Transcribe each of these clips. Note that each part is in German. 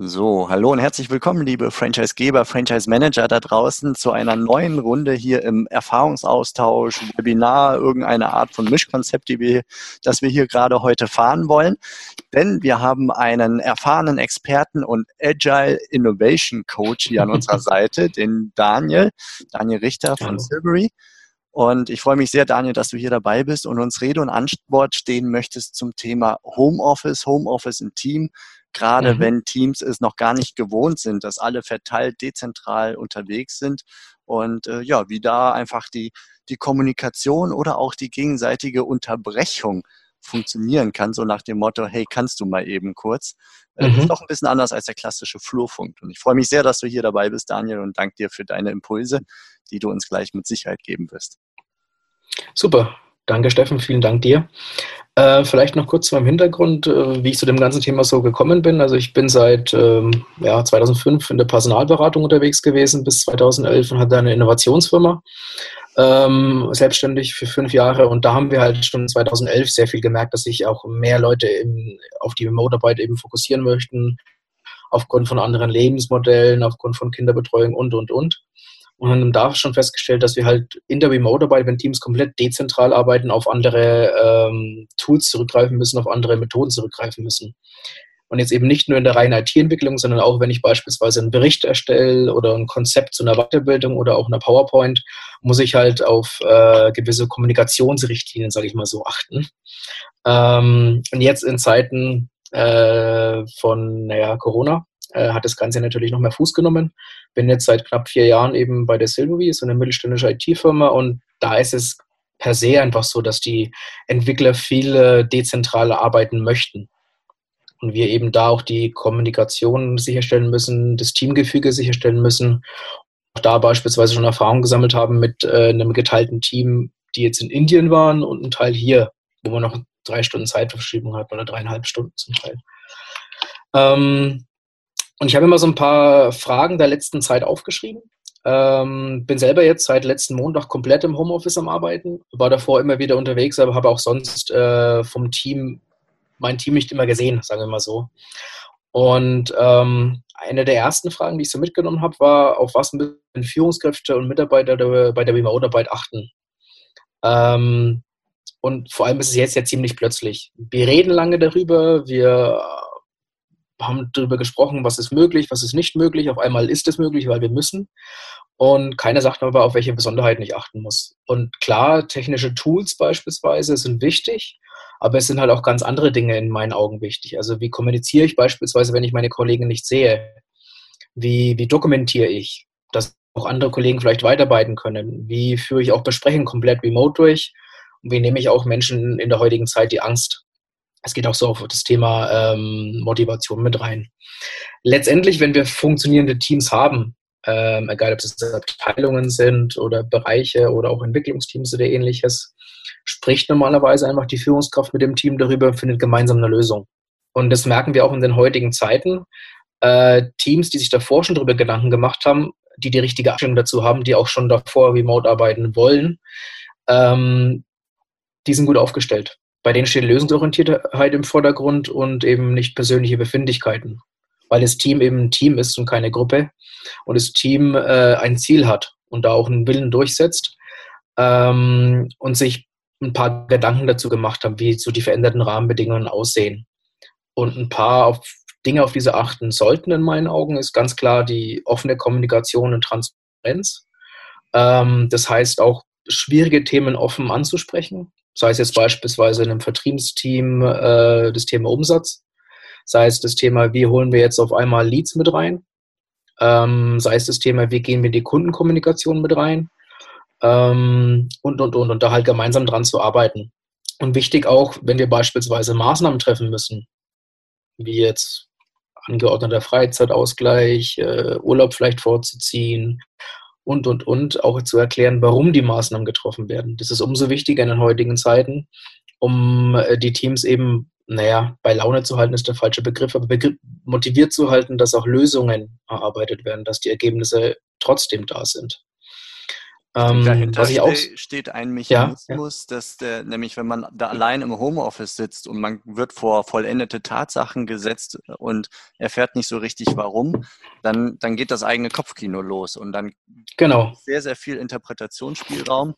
So, hallo und herzlich willkommen, liebe Franchisegeber, Franchise-Manager da draußen, zu einer neuen Runde hier im Erfahrungsaustausch, Webinar, irgendeine Art von Mischkonzept, die wir, das wir hier gerade heute fahren wollen. Denn wir haben einen erfahrenen Experten und Agile Innovation Coach hier an unserer Seite, den Daniel, Daniel Richter von. Silbury. Und ich freue mich sehr, Daniel, dass du hier dabei bist und uns Rede und Antwort stehen möchtest zum Thema Homeoffice, Homeoffice im Team, gerade mhm. wenn Teams es noch gar nicht gewohnt sind, dass alle verteilt dezentral unterwegs sind und äh, ja, wie da einfach die, die Kommunikation oder auch die gegenseitige Unterbrechung funktionieren kann, so nach dem Motto, hey, kannst du mal eben kurz. Mhm. Ist doch ein bisschen anders als der klassische Flurfunk. Und ich freue mich sehr, dass du hier dabei bist, Daniel, und danke dir für deine Impulse, die du uns gleich mit Sicherheit geben wirst. Super. Danke, Steffen. Vielen Dank dir. Äh, vielleicht noch kurz zu meinem Hintergrund, äh, wie ich zu dem ganzen Thema so gekommen bin. Also ich bin seit ähm, ja, 2005 in der Personalberatung unterwegs gewesen bis 2011 und hatte eine Innovationsfirma ähm, selbstständig für fünf Jahre. Und da haben wir halt schon 2011 sehr viel gemerkt, dass sich auch mehr Leute im, auf die Remote-Arbeit eben fokussieren möchten, aufgrund von anderen Lebensmodellen, aufgrund von Kinderbetreuung und, und, und. Und haben da schon festgestellt, dass wir halt in der Remote-Arbeit, wenn Teams komplett dezentral arbeiten, auf andere ähm, Tools zurückgreifen müssen, auf andere Methoden zurückgreifen müssen. Und jetzt eben nicht nur in der reinen IT-Entwicklung, sondern auch, wenn ich beispielsweise einen Bericht erstelle oder ein Konzept zu einer Weiterbildung oder auch einer PowerPoint, muss ich halt auf äh, gewisse Kommunikationsrichtlinien, sage ich mal so, achten. Ähm, und jetzt in Zeiten äh, von naja, Corona äh, hat das Ganze natürlich noch mehr Fuß genommen. Bin jetzt seit knapp vier Jahren eben bei der Silvi, so eine mittelständische IT-Firma und da ist es per se einfach so, dass die Entwickler viel dezentral arbeiten möchten. Und wir eben da auch die Kommunikation sicherstellen müssen, das Teamgefüge sicherstellen müssen. Auch da beispielsweise schon Erfahrungen gesammelt haben mit äh, einem geteilten Team, die jetzt in Indien waren und ein Teil hier, wo man noch drei Stunden Zeitverschiebung hat oder dreieinhalb Stunden zum Teil. Ähm, und ich habe immer so ein paar Fragen der letzten Zeit aufgeschrieben. Ähm, bin selber jetzt seit letzten Montag komplett im Homeoffice am Arbeiten. War davor immer wieder unterwegs, aber habe auch sonst äh, vom Team, mein Team nicht immer gesehen, sagen wir mal so. Und ähm, eine der ersten Fragen, die ich so mitgenommen habe, war, auf was müssen Führungskräfte und Mitarbeiter bei der Remote-Arbeit achten? Ähm, und vor allem ist es jetzt ja ziemlich plötzlich. Wir reden lange darüber, wir haben darüber gesprochen, was ist möglich, was ist nicht möglich. Auf einmal ist es möglich, weil wir müssen. Und keiner sagt aber, auf welche Besonderheiten ich achten muss. Und klar, technische Tools beispielsweise sind wichtig, aber es sind halt auch ganz andere Dinge in meinen Augen wichtig. Also wie kommuniziere ich beispielsweise, wenn ich meine Kollegen nicht sehe? Wie, wie dokumentiere ich, dass auch andere Kollegen vielleicht weiterarbeiten können? Wie führe ich auch Besprechen komplett remote durch? Und wie nehme ich auch Menschen in der heutigen Zeit die Angst? Es geht auch so auf das Thema ähm, Motivation mit rein. Letztendlich, wenn wir funktionierende Teams haben, ähm, egal ob es Abteilungen sind oder Bereiche oder auch Entwicklungsteams oder ähnliches, spricht normalerweise einfach die Führungskraft mit dem Team darüber und findet gemeinsam eine Lösung. Und das merken wir auch in den heutigen Zeiten. Äh, Teams, die sich davor schon darüber Gedanken gemacht haben, die die richtige Einstellung dazu haben, die auch schon davor remote arbeiten wollen, ähm, die sind gut aufgestellt. Bei denen steht Lösungsorientiertheit im Vordergrund und eben nicht persönliche Befindlichkeiten, weil das Team eben ein Team ist und keine Gruppe und das Team äh, ein Ziel hat und da auch einen Willen durchsetzt ähm, und sich ein paar Gedanken dazu gemacht haben, wie so die veränderten Rahmenbedingungen aussehen. Und ein paar auf Dinge, auf diese achten sollten in meinen Augen, ist ganz klar die offene Kommunikation und Transparenz. Ähm, das heißt auch, schwierige Themen offen anzusprechen, Sei es jetzt beispielsweise in einem Vertriebsteam äh, das Thema Umsatz, sei es das Thema, wie holen wir jetzt auf einmal Leads mit rein, ähm, sei es das Thema, wie gehen wir in die Kundenkommunikation mit rein. Ähm, und, und, und, und da halt gemeinsam dran zu arbeiten. Und wichtig auch, wenn wir beispielsweise Maßnahmen treffen müssen, wie jetzt angeordneter Freizeitausgleich, äh, Urlaub vielleicht vorzuziehen und, und, und, auch zu erklären, warum die Maßnahmen getroffen werden. Das ist umso wichtiger in den heutigen Zeiten, um äh, die Teams eben, naja, bei Laune zu halten, ist der falsche Begriff, aber motiviert zu halten, dass auch Lösungen erarbeitet werden, dass die Ergebnisse trotzdem da sind. Ähm, Dahinter was ich auch, steht ein Mechanismus, ja, ja. dass der, nämlich wenn man da allein im Homeoffice sitzt und man wird vor vollendete Tatsachen gesetzt und erfährt nicht so richtig warum, dann, dann geht das eigene Kopfkino los und dann genau. sehr, sehr viel Interpretationsspielraum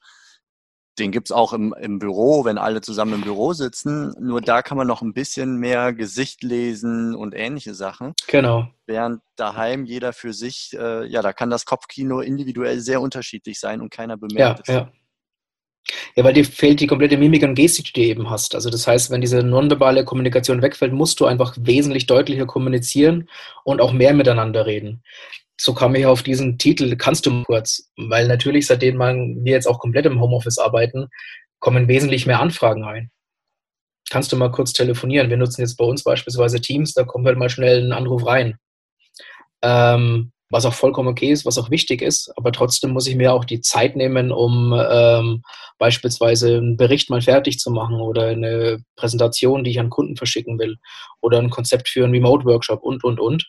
den gibt es auch im, im Büro, wenn alle zusammen im Büro sitzen. Nur da kann man noch ein bisschen mehr Gesicht lesen und ähnliche Sachen. Genau. Während daheim jeder für sich, äh, ja, da kann das Kopfkino individuell sehr unterschiedlich sein und keiner bemerkt ja, es. Ja. Ja, weil dir fehlt die komplette Mimik und Gestik, die du eben hast. Also das heißt, wenn diese nonverbale Kommunikation wegfällt, musst du einfach wesentlich deutlicher kommunizieren und auch mehr miteinander reden so kam ich auf diesen Titel, kannst du kurz, weil natürlich, seitdem wir jetzt auch komplett im Homeoffice arbeiten, kommen wesentlich mehr Anfragen rein. Kannst du mal kurz telefonieren? Wir nutzen jetzt bei uns beispielsweise Teams, da kommt halt mal schnell ein Anruf rein. Ähm, was auch vollkommen okay ist, was auch wichtig ist, aber trotzdem muss ich mir auch die Zeit nehmen, um ähm, beispielsweise einen Bericht mal fertig zu machen oder eine Präsentation, die ich an Kunden verschicken will oder ein Konzept für einen Remote-Workshop und, und, und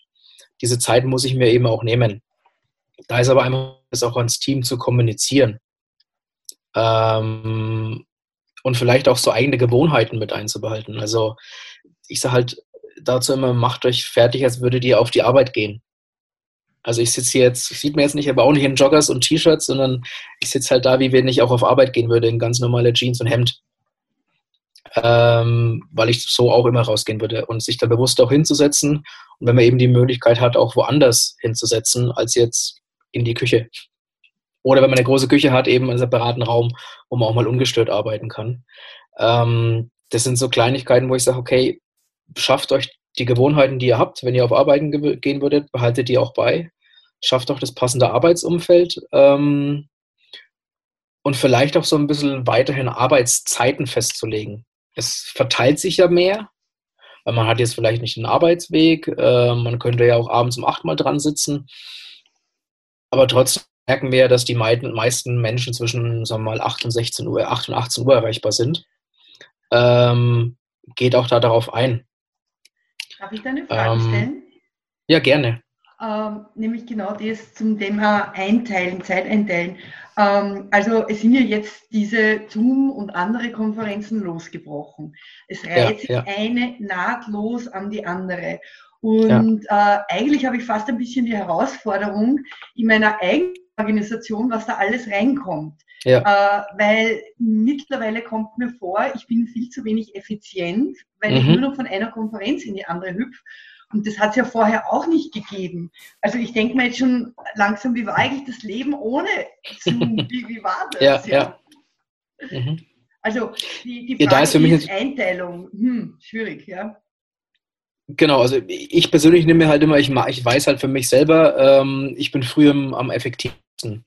diese Zeit muss ich mir eben auch nehmen. Da ist aber einmal das auch ans Team zu kommunizieren. Ähm, und vielleicht auch so eigene Gewohnheiten mit einzubehalten. Also ich sage halt dazu immer, macht euch fertig, als würdet ihr auf die Arbeit gehen. Also ich sitze jetzt, sieht man jetzt nicht, aber auch nicht in Joggers und T-Shirts, sondern ich sitze halt da, wie wenn ich auch auf Arbeit gehen würde, in ganz normale Jeans und Hemd ähm, weil ich so auch immer rausgehen würde und sich da bewusst auch hinzusetzen und wenn man eben die Möglichkeit hat, auch woanders hinzusetzen, als jetzt in die Küche. Oder wenn man eine große Küche hat, eben einen separaten Raum, wo man auch mal ungestört arbeiten kann. Ähm, das sind so Kleinigkeiten, wo ich sage, okay, schafft euch die Gewohnheiten, die ihr habt, wenn ihr auf Arbeiten gehen würdet, behaltet die auch bei. Schafft auch das passende Arbeitsumfeld. Ähm, und vielleicht auch so ein bisschen weiterhin Arbeitszeiten festzulegen es verteilt sich ja mehr. Weil man hat jetzt vielleicht nicht einen Arbeitsweg, äh, man könnte ja auch abends um acht Mal dran sitzen. Aber trotzdem merken wir, dass die meisten Menschen zwischen sagen wir mal 8 und 16 Uhr, 8 und 18 Uhr erreichbar sind. Ähm, geht auch da darauf ein. Darf ich da eine Frage ähm, stellen? Ja, gerne. Ähm, nämlich genau das zum Thema Einteilen, Zeit einteilen. Also es sind ja jetzt diese Zoom und andere Konferenzen losgebrochen. Es reiht sich ja, ja. eine nahtlos an die andere. Und ja. äh, eigentlich habe ich fast ein bisschen die Herausforderung in meiner eigenen Organisation, was da alles reinkommt. Äh, weil mittlerweile kommt mir vor, ich bin viel zu wenig effizient, weil mhm. ich nur noch von einer Konferenz in die andere hüpfe. Und das hat es ja vorher auch nicht gegeben. Also ich denke mir jetzt schon langsam, wie war eigentlich das Leben ohne Zoom? Wie, wie war das? ja, ja. Mhm. Also die, die Frage ja, ist, für mich ist Einteilung hm, schwierig, ja. Genau, also ich persönlich nehme mir halt immer, ich, ich weiß halt für mich selber, ähm, ich bin früher am effektivsten.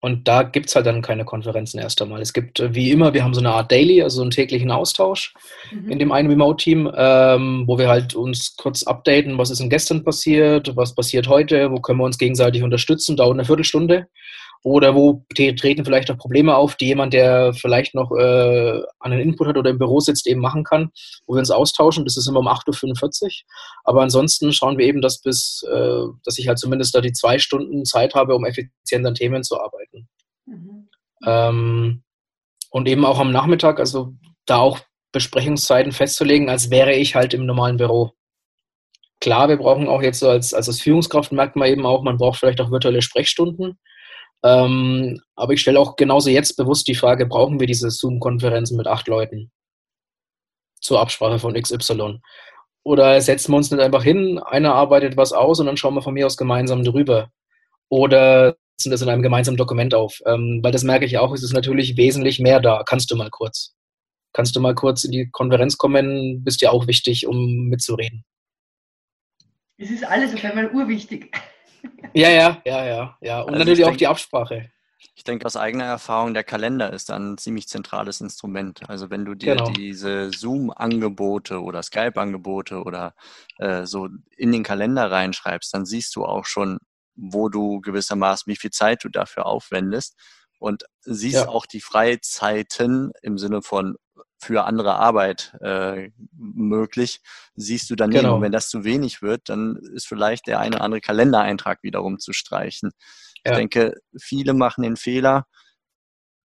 Und da gibt es halt dann keine Konferenzen erst einmal. Es gibt, äh, wie immer, wir haben so eine Art Daily, also einen täglichen Austausch mhm. in dem einen Remote-Team, ähm, wo wir halt uns kurz updaten, was ist denn gestern passiert, was passiert heute, wo können wir uns gegenseitig unterstützen, dauert eine Viertelstunde. Oder wo treten vielleicht auch Probleme auf, die jemand, der vielleicht noch äh, einen Input hat oder im Büro sitzt, eben machen kann, wo wir uns austauschen. Das ist immer um 8.45 Uhr. Aber ansonsten schauen wir eben, dass bis, äh, dass ich halt zumindest da die zwei Stunden Zeit habe, um effizient an Themen zu arbeiten. Mhm. Ähm, und eben auch am Nachmittag, also da auch Besprechungszeiten festzulegen, als wäre ich halt im normalen Büro. Klar, wir brauchen auch jetzt so als, als Führungskraft merkt man eben auch, man braucht vielleicht auch virtuelle Sprechstunden. Ähm, aber ich stelle auch genauso jetzt bewusst die Frage, brauchen wir diese Zoom-Konferenzen mit acht Leuten zur Absprache von XY? Oder setzen wir uns nicht einfach hin, einer arbeitet was aus und dann schauen wir von mir aus gemeinsam drüber? Oder setzen das in einem gemeinsamen Dokument auf? Ähm, weil das merke ich auch, es ist natürlich wesentlich mehr da. Kannst du mal kurz? Kannst du mal kurz in die Konferenz kommen? Bist ja auch wichtig, um mitzureden. Es ist alles auf einmal urwichtig. Ja, ja, ja, ja, ja. Und also natürlich auch die Absprache. Ich denke aus eigener Erfahrung, der Kalender ist dann ein ziemlich zentrales Instrument. Also wenn du dir genau. diese Zoom-Angebote oder Skype-Angebote oder äh, so in den Kalender reinschreibst, dann siehst du auch schon, wo du gewissermaßen, wie viel Zeit du dafür aufwendest und siehst ja. auch die Freizeiten im Sinne von für andere Arbeit äh, möglich, siehst du daneben. Genau. Und wenn das zu wenig wird, dann ist vielleicht der eine oder andere Kalendereintrag wiederum zu streichen. Ja. Ich denke, viele machen den Fehler,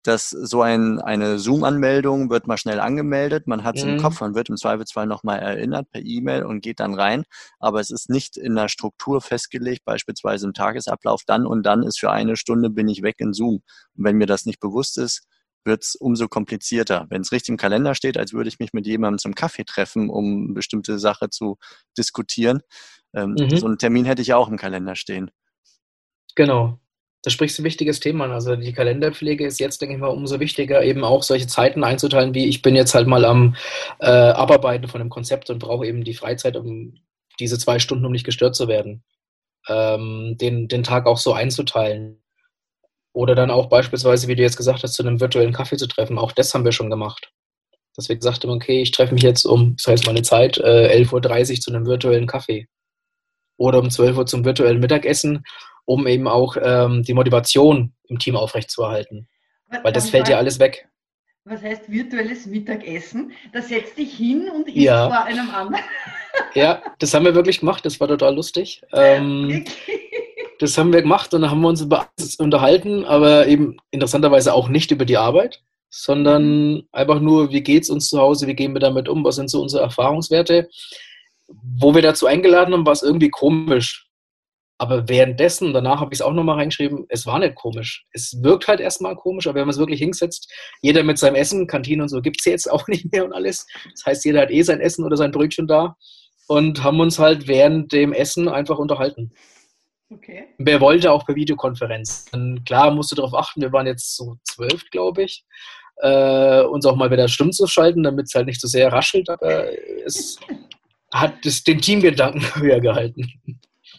dass so ein, eine Zoom-Anmeldung wird mal schnell angemeldet, man hat es mhm. im Kopf, man wird im Zweifelsfall nochmal erinnert per E-Mail und geht dann rein, aber es ist nicht in der Struktur festgelegt, beispielsweise im Tagesablauf, dann und dann ist für eine Stunde bin ich weg in Zoom. Und wenn mir das nicht bewusst ist, wird es umso komplizierter. Wenn es richtig im Kalender steht, als würde ich mich mit jemandem zum Kaffee treffen, um eine bestimmte Sache zu diskutieren. Ähm, mhm. So einen Termin hätte ich ja auch im Kalender stehen. Genau. Da sprichst du ein wichtiges Thema an. Also die Kalenderpflege ist jetzt, denke ich mal, umso wichtiger, eben auch solche Zeiten einzuteilen, wie ich bin jetzt halt mal am äh, Abarbeiten von einem Konzept und brauche eben die Freizeit, um diese zwei Stunden, um nicht gestört zu werden. Ähm, den, den Tag auch so einzuteilen. Oder dann auch beispielsweise, wie du jetzt gesagt hast, zu einem virtuellen Kaffee zu treffen. Auch das haben wir schon gemacht. Dass wir gesagt haben, okay, ich treffe mich jetzt um, das heißt meine Zeit, äh, 11.30 Uhr zu einem virtuellen Kaffee. Oder um 12 Uhr zum virtuellen Mittagessen um eben auch ähm, die Motivation im Team aufrechtzuerhalten. Weil das fällt ja alles weg. Was heißt virtuelles Mittagessen? Da setzt dich hin und isst ja. vor einem anderen. Ja, das haben wir wirklich gemacht. Das war total lustig. Ähm, das haben wir gemacht und dann haben wir uns über alles unterhalten, aber eben interessanterweise auch nicht über die Arbeit, sondern einfach nur, wie geht es uns zu Hause, wie gehen wir damit um, was sind so unsere Erfahrungswerte. Wo wir dazu eingeladen haben, war es irgendwie komisch. Aber währenddessen, danach habe ich es auch nochmal reingeschrieben, es war nicht komisch. Es wirkt halt erstmal komisch, aber wenn man es wirklich hinsetzt, jeder mit seinem Essen, Kantine und so gibt es jetzt auch nicht mehr und alles. Das heißt, jeder hat eh sein Essen oder sein Brötchen da und haben uns halt während dem Essen einfach unterhalten. Okay. Wer wollte auch per Videokonferenz. Und klar, musste darauf achten, wir waren jetzt so zwölf, glaube ich, äh, uns auch mal wieder stumm zu schalten, damit es halt nicht so sehr raschelt, aber es hat das, den Teamgedanken höher gehalten.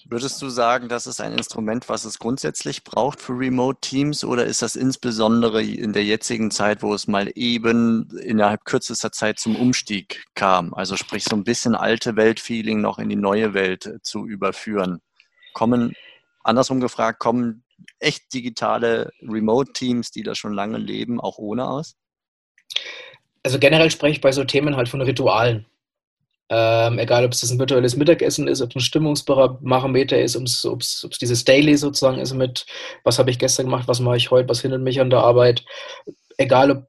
Würdest du sagen, das ist ein Instrument, was es grundsätzlich braucht für Remote Teams oder ist das insbesondere in der jetzigen Zeit, wo es mal eben innerhalb kürzester Zeit zum Umstieg kam? Also sprich so ein bisschen alte Welt-Feeling noch in die neue Welt zu überführen. Kommen, andersrum gefragt, kommen echt digitale Remote Teams, die da schon lange leben, auch ohne aus? Also generell spreche ich bei so Themen halt von Ritualen. Ähm, egal, ob es ein virtuelles Mittagessen ist, ob es ein Stimmungsbarometer ist, ob es dieses Daily sozusagen ist mit, was habe ich gestern gemacht, was mache ich heute, was hindert mich an der Arbeit. Egal, ob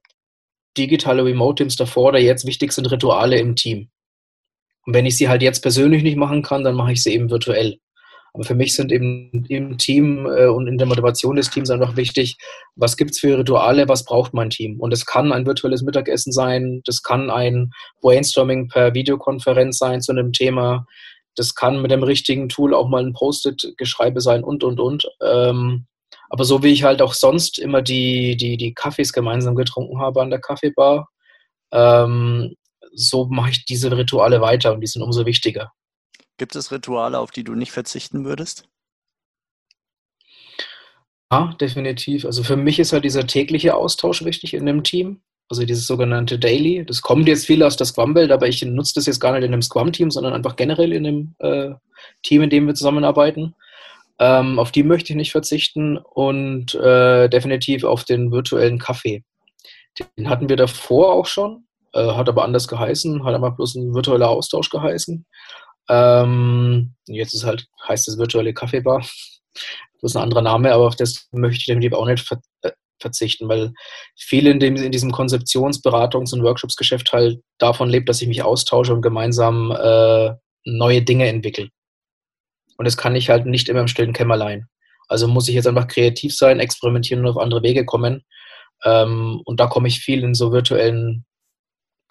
digitale Remote-Teams davor oder jetzt, wichtig sind Rituale im Team. Und wenn ich sie halt jetzt persönlich nicht machen kann, dann mache ich sie eben virtuell. Aber für mich sind eben im Team äh, und in der Motivation des Teams einfach wichtig, was gibt es für Rituale, was braucht mein Team? Und es kann ein virtuelles Mittagessen sein, das kann ein Brainstorming per Videokonferenz sein zu einem Thema, das kann mit dem richtigen Tool auch mal ein Post-it-Geschreibe sein und, und, und. Ähm, aber so wie ich halt auch sonst immer die, die, die Kaffees gemeinsam getrunken habe an der Kaffeebar, ähm, so mache ich diese Rituale weiter und die sind umso wichtiger. Gibt es Rituale, auf die du nicht verzichten würdest? Ja, definitiv. Also für mich ist halt dieser tägliche Austausch wichtig in einem Team. Also dieses sogenannte Daily. Das kommt jetzt viel aus der Scrum-Welt, aber ich nutze das jetzt gar nicht in einem Scrum-Team, sondern einfach generell in einem äh, Team, in dem wir zusammenarbeiten. Ähm, auf die möchte ich nicht verzichten und äh, definitiv auf den virtuellen Kaffee. Den hatten wir davor auch schon, äh, hat aber anders geheißen, hat aber bloß ein virtueller Austausch geheißen. Ähm, jetzt ist halt, heißt es virtuelle Kaffeebar. Das ist ein anderer Name, aber auf das möchte ich definitiv auch nicht ver äh, verzichten, weil viel in, dem, in diesem Konzeptionsberatungs- und Workshopsgeschäft halt davon lebt, dass ich mich austausche und gemeinsam äh, neue Dinge entwickle. Und das kann ich halt nicht immer im stillen Kämmerlein. Also muss ich jetzt einfach kreativ sein, experimentieren und auf andere Wege kommen. Ähm, und da komme ich viel in so virtuellen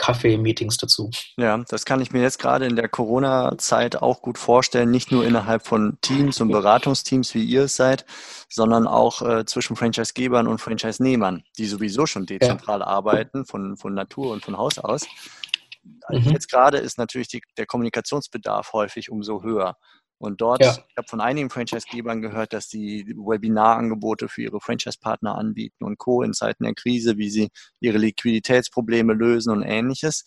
Kaffee-Meetings dazu. Ja, das kann ich mir jetzt gerade in der Corona-Zeit auch gut vorstellen, nicht nur innerhalb von Teams und Beratungsteams, wie ihr es seid, sondern auch äh, zwischen Franchise-Gebern und Franchise-Nehmern, die sowieso schon dezentral ja. arbeiten, von, von Natur und von Haus aus. Mhm. Jetzt gerade ist natürlich die, der Kommunikationsbedarf häufig umso höher. Und dort, ja. ich habe von einigen Franchise-Gebern gehört, dass sie Webinarangebote für ihre Franchise-Partner anbieten und Co. in Zeiten der Krise, wie sie ihre Liquiditätsprobleme lösen und ähnliches.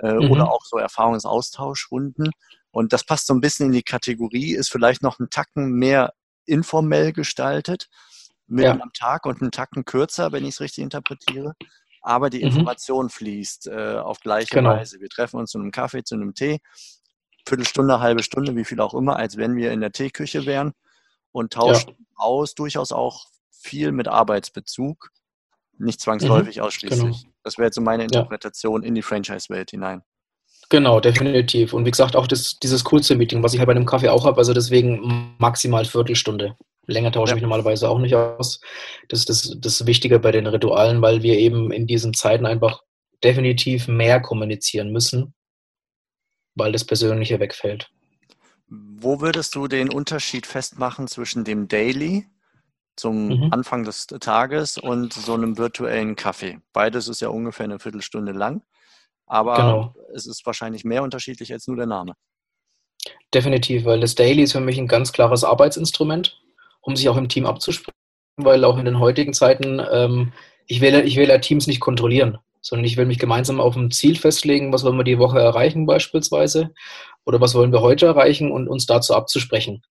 Äh, mhm. Oder auch so Erfahrungsaustauschrunden. Und das passt so ein bisschen in die Kategorie, ist vielleicht noch ein Tacken mehr informell gestaltet, mitten ja. am Tag und einen Tacken kürzer, wenn ich es richtig interpretiere. Aber die mhm. Information fließt äh, auf gleiche genau. Weise. Wir treffen uns zu einem Kaffee, zu einem Tee, Viertelstunde, halbe Stunde, wie viel auch immer, als wenn wir in der Teeküche wären und tauschen ja. aus, durchaus auch viel mit Arbeitsbezug, nicht zwangsläufig mhm, ausschließlich. Genau. Das wäre jetzt so meine Interpretation ja. in die Franchise-Welt hinein. Genau, definitiv. Und wie gesagt, auch das, dieses kurze Meeting, was ich halt bei einem Kaffee auch habe, also deswegen maximal Viertelstunde. Länger tausche ja. ich normalerweise auch nicht aus. Das ist das, das Wichtige bei den Ritualen, weil wir eben in diesen Zeiten einfach definitiv mehr kommunizieren müssen, weil das Persönliche wegfällt. Wo würdest du den Unterschied festmachen zwischen dem Daily zum mhm. Anfang des Tages und so einem virtuellen Kaffee? Beides ist ja ungefähr eine Viertelstunde lang, aber genau. es ist wahrscheinlich mehr unterschiedlich als nur der Name. Definitiv, weil das Daily ist für mich ein ganz klares Arbeitsinstrument, um sich auch im Team abzusprechen, weil auch in den heutigen Zeiten, ähm, ich, will, ich will ja Teams nicht kontrollieren sondern ich will mich gemeinsam auf ein Ziel festlegen, was wollen wir die Woche erreichen beispielsweise oder was wollen wir heute erreichen und uns dazu abzusprechen.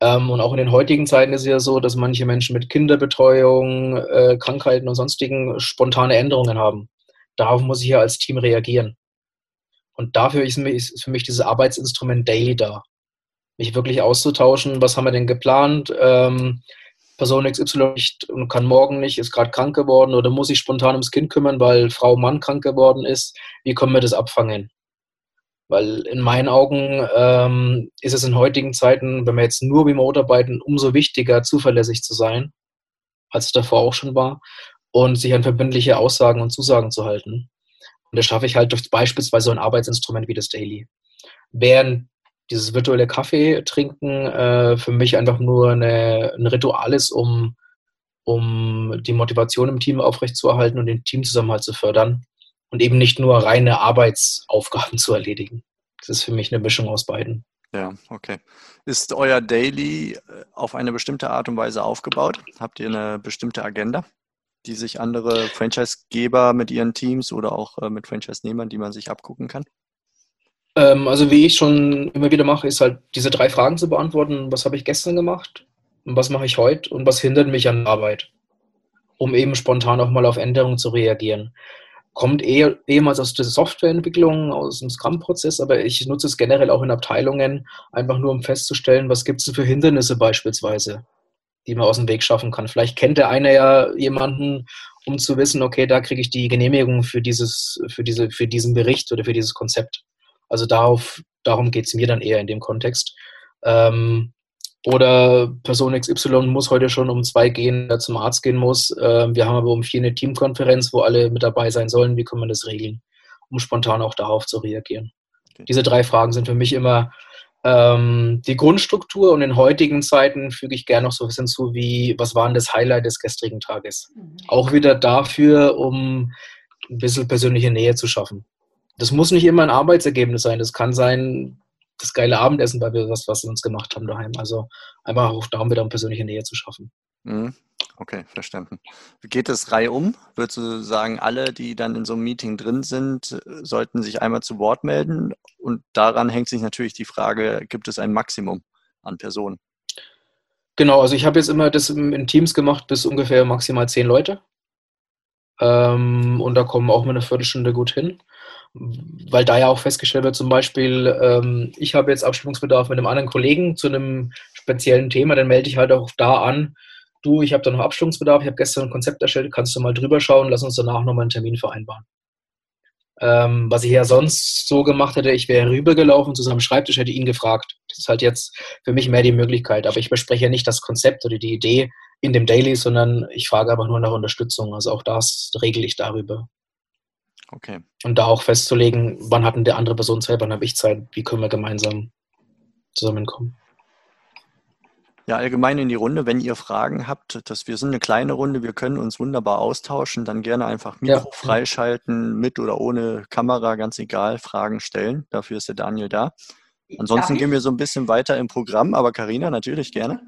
Ähm, und auch in den heutigen Zeiten ist es ja so, dass manche Menschen mit Kinderbetreuung, äh, Krankheiten und sonstigen spontane Änderungen haben. Darauf muss ich ja als Team reagieren. Und dafür ist, ist für mich dieses Arbeitsinstrument Daily da. Mich wirklich auszutauschen, was haben wir denn geplant, ähm, Person XY nicht und kann morgen nicht, ist gerade krank geworden oder muss sich spontan ums Kind kümmern, weil Frau Mann krank geworden ist. Wie können wir das abfangen? Weil in meinen Augen ähm, ist es in heutigen Zeiten, wenn wir jetzt nur remote arbeiten, umso wichtiger, zuverlässig zu sein, als es davor auch schon war, und sich an verbindliche Aussagen und Zusagen zu halten. Und das schaffe ich halt durch beispielsweise so ein Arbeitsinstrument wie das Daily. Während dieses virtuelle Kaffee trinken äh, für mich einfach nur eine, ein Ritual ist, um, um die Motivation im Team aufrechtzuerhalten und den Teamzusammenhalt zu fördern und eben nicht nur reine Arbeitsaufgaben zu erledigen. Das ist für mich eine Mischung aus beiden. Ja, okay. Ist euer Daily äh, auf eine bestimmte Art und Weise aufgebaut? Habt ihr eine bestimmte Agenda, die sich andere Franchise-Geber mit ihren Teams oder auch äh, mit Franchise-Nehmern, die man sich abgucken kann? Ähm, also wie ich schon immer wieder mache, ist halt diese drei Fragen zu beantworten. Was habe ich gestern gemacht? Und was mache ich heute? Und was hindert mich an Arbeit? Um eben spontan auch mal auf Änderungen zu reagieren. Kommt eh, ehemals aus der Softwareentwicklung, aus dem Scrum-Prozess, aber ich nutze es generell auch in Abteilungen, einfach nur um festzustellen, was gibt es für Hindernisse beispielsweise, die man aus dem Weg schaffen kann. Vielleicht kennt der eine ja jemanden, um zu wissen, okay, da kriege ich die Genehmigung für dieses, für diese, für diesen Bericht oder für dieses Konzept. Also darauf, darum geht es mir dann eher in dem Kontext. Ähm, oder Person XY muss heute schon um zwei gehen, der zum Arzt gehen muss. Ähm, wir haben aber um vier eine Teamkonferenz, wo alle mit dabei sein sollen. Wie können wir das regeln, um spontan auch darauf zu reagieren? Okay. Diese drei Fragen sind für mich immer ähm, die Grundstruktur und in heutigen Zeiten füge ich gerne noch so ein bisschen zu, wie was war denn das Highlight des gestrigen Tages? Mhm. Auch wieder dafür, um ein bisschen persönliche Nähe zu schaffen das muss nicht immer ein Arbeitsergebnis sein. Das kann sein, das geile Abendessen, weil wir was, was wir uns gemacht haben daheim. Also einfach auch darum, wieder eine persönliche Nähe zu schaffen. Mhm. Okay, verstanden. Geht es Reihe um? Würdest du sagen, alle, die dann in so einem Meeting drin sind, sollten sich einmal zu Wort melden? Und daran hängt sich natürlich die Frage, gibt es ein Maximum an Personen? Genau, also ich habe jetzt immer das in Teams gemacht bis ungefähr maximal zehn Leute. Ähm, und da kommen auch mal eine Viertelstunde gut hin weil da ja auch festgestellt wird, zum Beispiel, ähm, ich habe jetzt Abstimmungsbedarf mit einem anderen Kollegen zu einem speziellen Thema, dann melde ich halt auch da an, du, ich habe da noch Abstimmungsbedarf, ich habe gestern ein Konzept erstellt, kannst du mal drüber schauen, lass uns danach nochmal einen Termin vereinbaren. Ähm, was ich ja sonst so gemacht hätte, ich wäre rübergelaufen zu seinem Schreibtisch, hätte ihn gefragt. Das ist halt jetzt für mich mehr die Möglichkeit, aber ich bespreche ja nicht das Konzept oder die Idee in dem Daily, sondern ich frage aber nur nach Unterstützung. Also auch das regel ich darüber. Okay. Und da auch festzulegen, wann hat denn der andere Person Zeit, wann habe ich Zeit, wie können wir gemeinsam zusammenkommen. Ja, allgemein in die Runde, wenn ihr Fragen habt, dass wir sind eine kleine Runde, wir können uns wunderbar austauschen, dann gerne einfach Mikro ja, freischalten, mit oder ohne Kamera, ganz egal, Fragen stellen. Dafür ist der Daniel da. Ansonsten gehen wir so ein bisschen weiter im Programm, aber Karina natürlich gerne.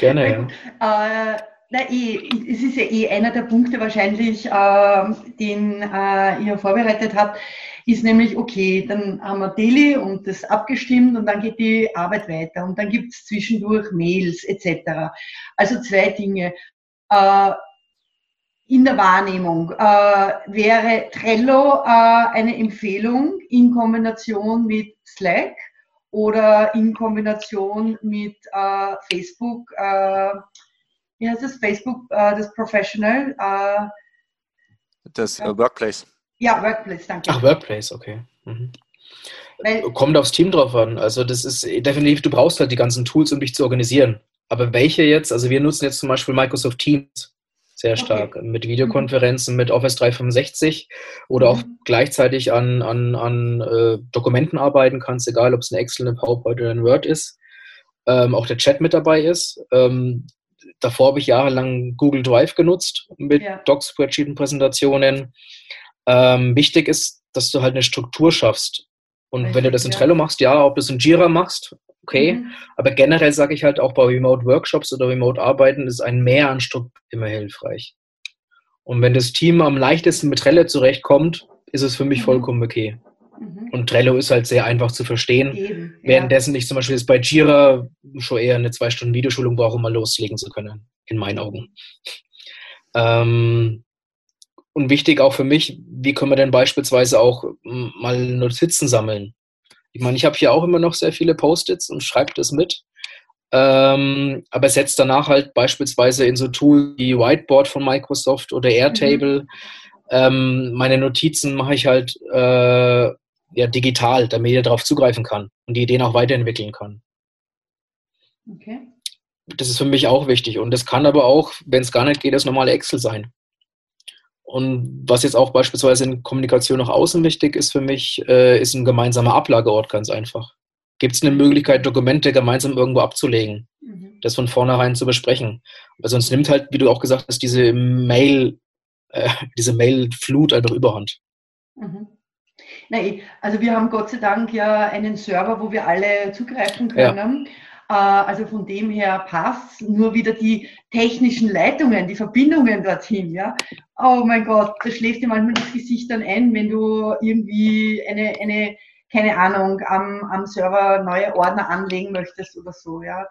Gerne, ja. Äh, na, eh, es ist ja eh einer der Punkte wahrscheinlich, äh, den äh, ihr vorbereitet habt, ist nämlich, okay, dann haben wir Daily und das abgestimmt und dann geht die Arbeit weiter und dann gibt es zwischendurch Mails etc. Also zwei Dinge. Äh, in der Wahrnehmung äh, wäre Trello äh, eine Empfehlung in Kombination mit Slack oder in Kombination mit äh, Facebook, äh, wie heißt das, Facebook, äh, das Professional? Äh, das Workplace. Ja, Workplace, danke. Ach, Workplace, okay. Mhm. Weil, Kommt aufs Team drauf an. Also das ist definitiv, du brauchst halt die ganzen Tools, um dich zu organisieren. Aber welche jetzt? Also wir nutzen jetzt zum Beispiel Microsoft Teams sehr stark okay. mit Videokonferenzen, mit Office 365 oder mhm. auch gleichzeitig an, an, an äh, Dokumenten arbeiten kannst, egal ob es ein Excel, eine PowerPoint oder ein Word ist. Ähm, auch der Chat mit dabei ist. Ähm, davor habe ich jahrelang Google Drive genutzt mit ja. Docs, Spreadsheet und Präsentationen. Ähm, wichtig ist, dass du halt eine Struktur schaffst. Und Richtig, wenn du das in Trello machst, ja, ob du es in Jira machst, okay. Mhm. Aber generell sage ich halt auch bei Remote Workshops oder Remote Arbeiten ist ein Mehr an Struktur immer hilfreich. Und wenn das Team am leichtesten mit Trello zurechtkommt, ist es für mich mhm. vollkommen okay. Mhm. Und Trello ist halt sehr einfach zu verstehen. Eben, ja. Währenddessen ich zum Beispiel jetzt bei Jira schon eher eine zwei Stunden Videoschulung brauche, um mal loslegen zu können, in meinen Augen. Ähm, und wichtig auch für mich, wie können wir denn beispielsweise auch mal Notizen sammeln? Ich meine, ich habe hier auch immer noch sehr viele Post-its und schreibe das mit. Ähm, aber setzt danach halt beispielsweise in so Tools wie Whiteboard von Microsoft oder Airtable. Mhm. Ähm, meine Notizen mache ich halt äh, ja, digital, damit jeder darauf zugreifen kann und die Ideen auch weiterentwickeln kann. Okay. Das ist für mich auch wichtig. Und das kann aber auch, wenn es gar nicht geht, das normale Excel sein. Und was jetzt auch beispielsweise in Kommunikation nach außen wichtig ist für mich, äh, ist ein gemeinsamer Ablageort ganz einfach. Gibt es eine Möglichkeit, Dokumente gemeinsam irgendwo abzulegen, mhm. das von vornherein zu besprechen? Weil sonst nimmt halt, wie du auch gesagt hast, diese Mail, äh, diese Mail-Flut einfach überhand. Mhm. Nein, also wir haben Gott sei Dank ja einen Server, wo wir alle zugreifen können. Ja. Äh, also von dem her passt nur wieder die technischen Leitungen, die Verbindungen dorthin. Ja? Oh mein Gott, da schläft dir manchmal das Gesicht dann ein, wenn du irgendwie eine, eine keine Ahnung, am, am Server neue Ordner anlegen möchtest oder so. Ja?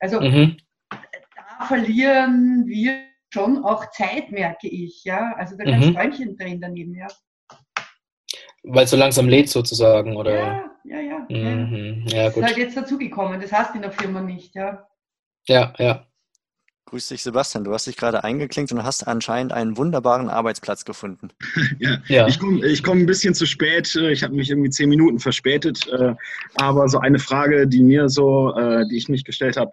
Also mhm. da verlieren wir schon auch Zeit, merke ich. Ja? Also da ganz mhm. Träumchen drin daneben. Ja? Weil es so langsam lädt sozusagen, oder? Ja, ja, ja. Mhm. ja. ja gut. Das ist halt jetzt dazugekommen, das hast du in der Firma nicht, ja. Ja, ja. Grüß dich, Sebastian. Du hast dich gerade eingeklinkt und hast anscheinend einen wunderbaren Arbeitsplatz gefunden. ja, ja. ich komme ich komm ein bisschen zu spät. Ich habe mich irgendwie zehn Minuten verspätet. Äh, aber so eine Frage, die mir so, äh, die ich mich gestellt habe.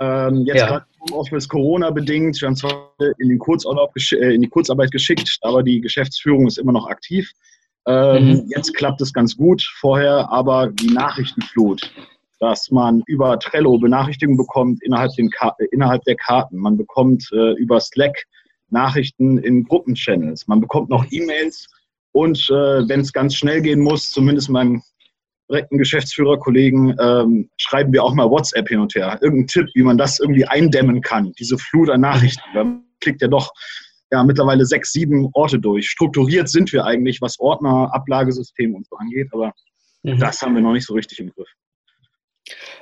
Ähm, jetzt ja. gerade Office Corona bedingt. Wir haben zwar in den Kurzurlaub, äh, in die Kurzarbeit geschickt, aber die Geschäftsführung ist immer noch aktiv. Ähm, mhm. Jetzt klappt es ganz gut. Vorher aber die Nachrichtenflut, dass man über Trello Benachrichtigungen bekommt innerhalb, den innerhalb der Karten. Man bekommt äh, über Slack Nachrichten in Gruppenchannels. Man bekommt noch E-Mails und äh, wenn es ganz schnell gehen muss, zumindest meinem direkten Geschäftsführerkollegen, ähm, schreiben wir auch mal WhatsApp hin und her. Irgendein Tipp, wie man das irgendwie eindämmen kann, diese Flut an Nachrichten. Man klickt ja doch ja mittlerweile sechs, sieben Orte durch. Strukturiert sind wir eigentlich, was Ordner, Ablagesystem und so angeht, aber mhm. das haben wir noch nicht so richtig im Griff.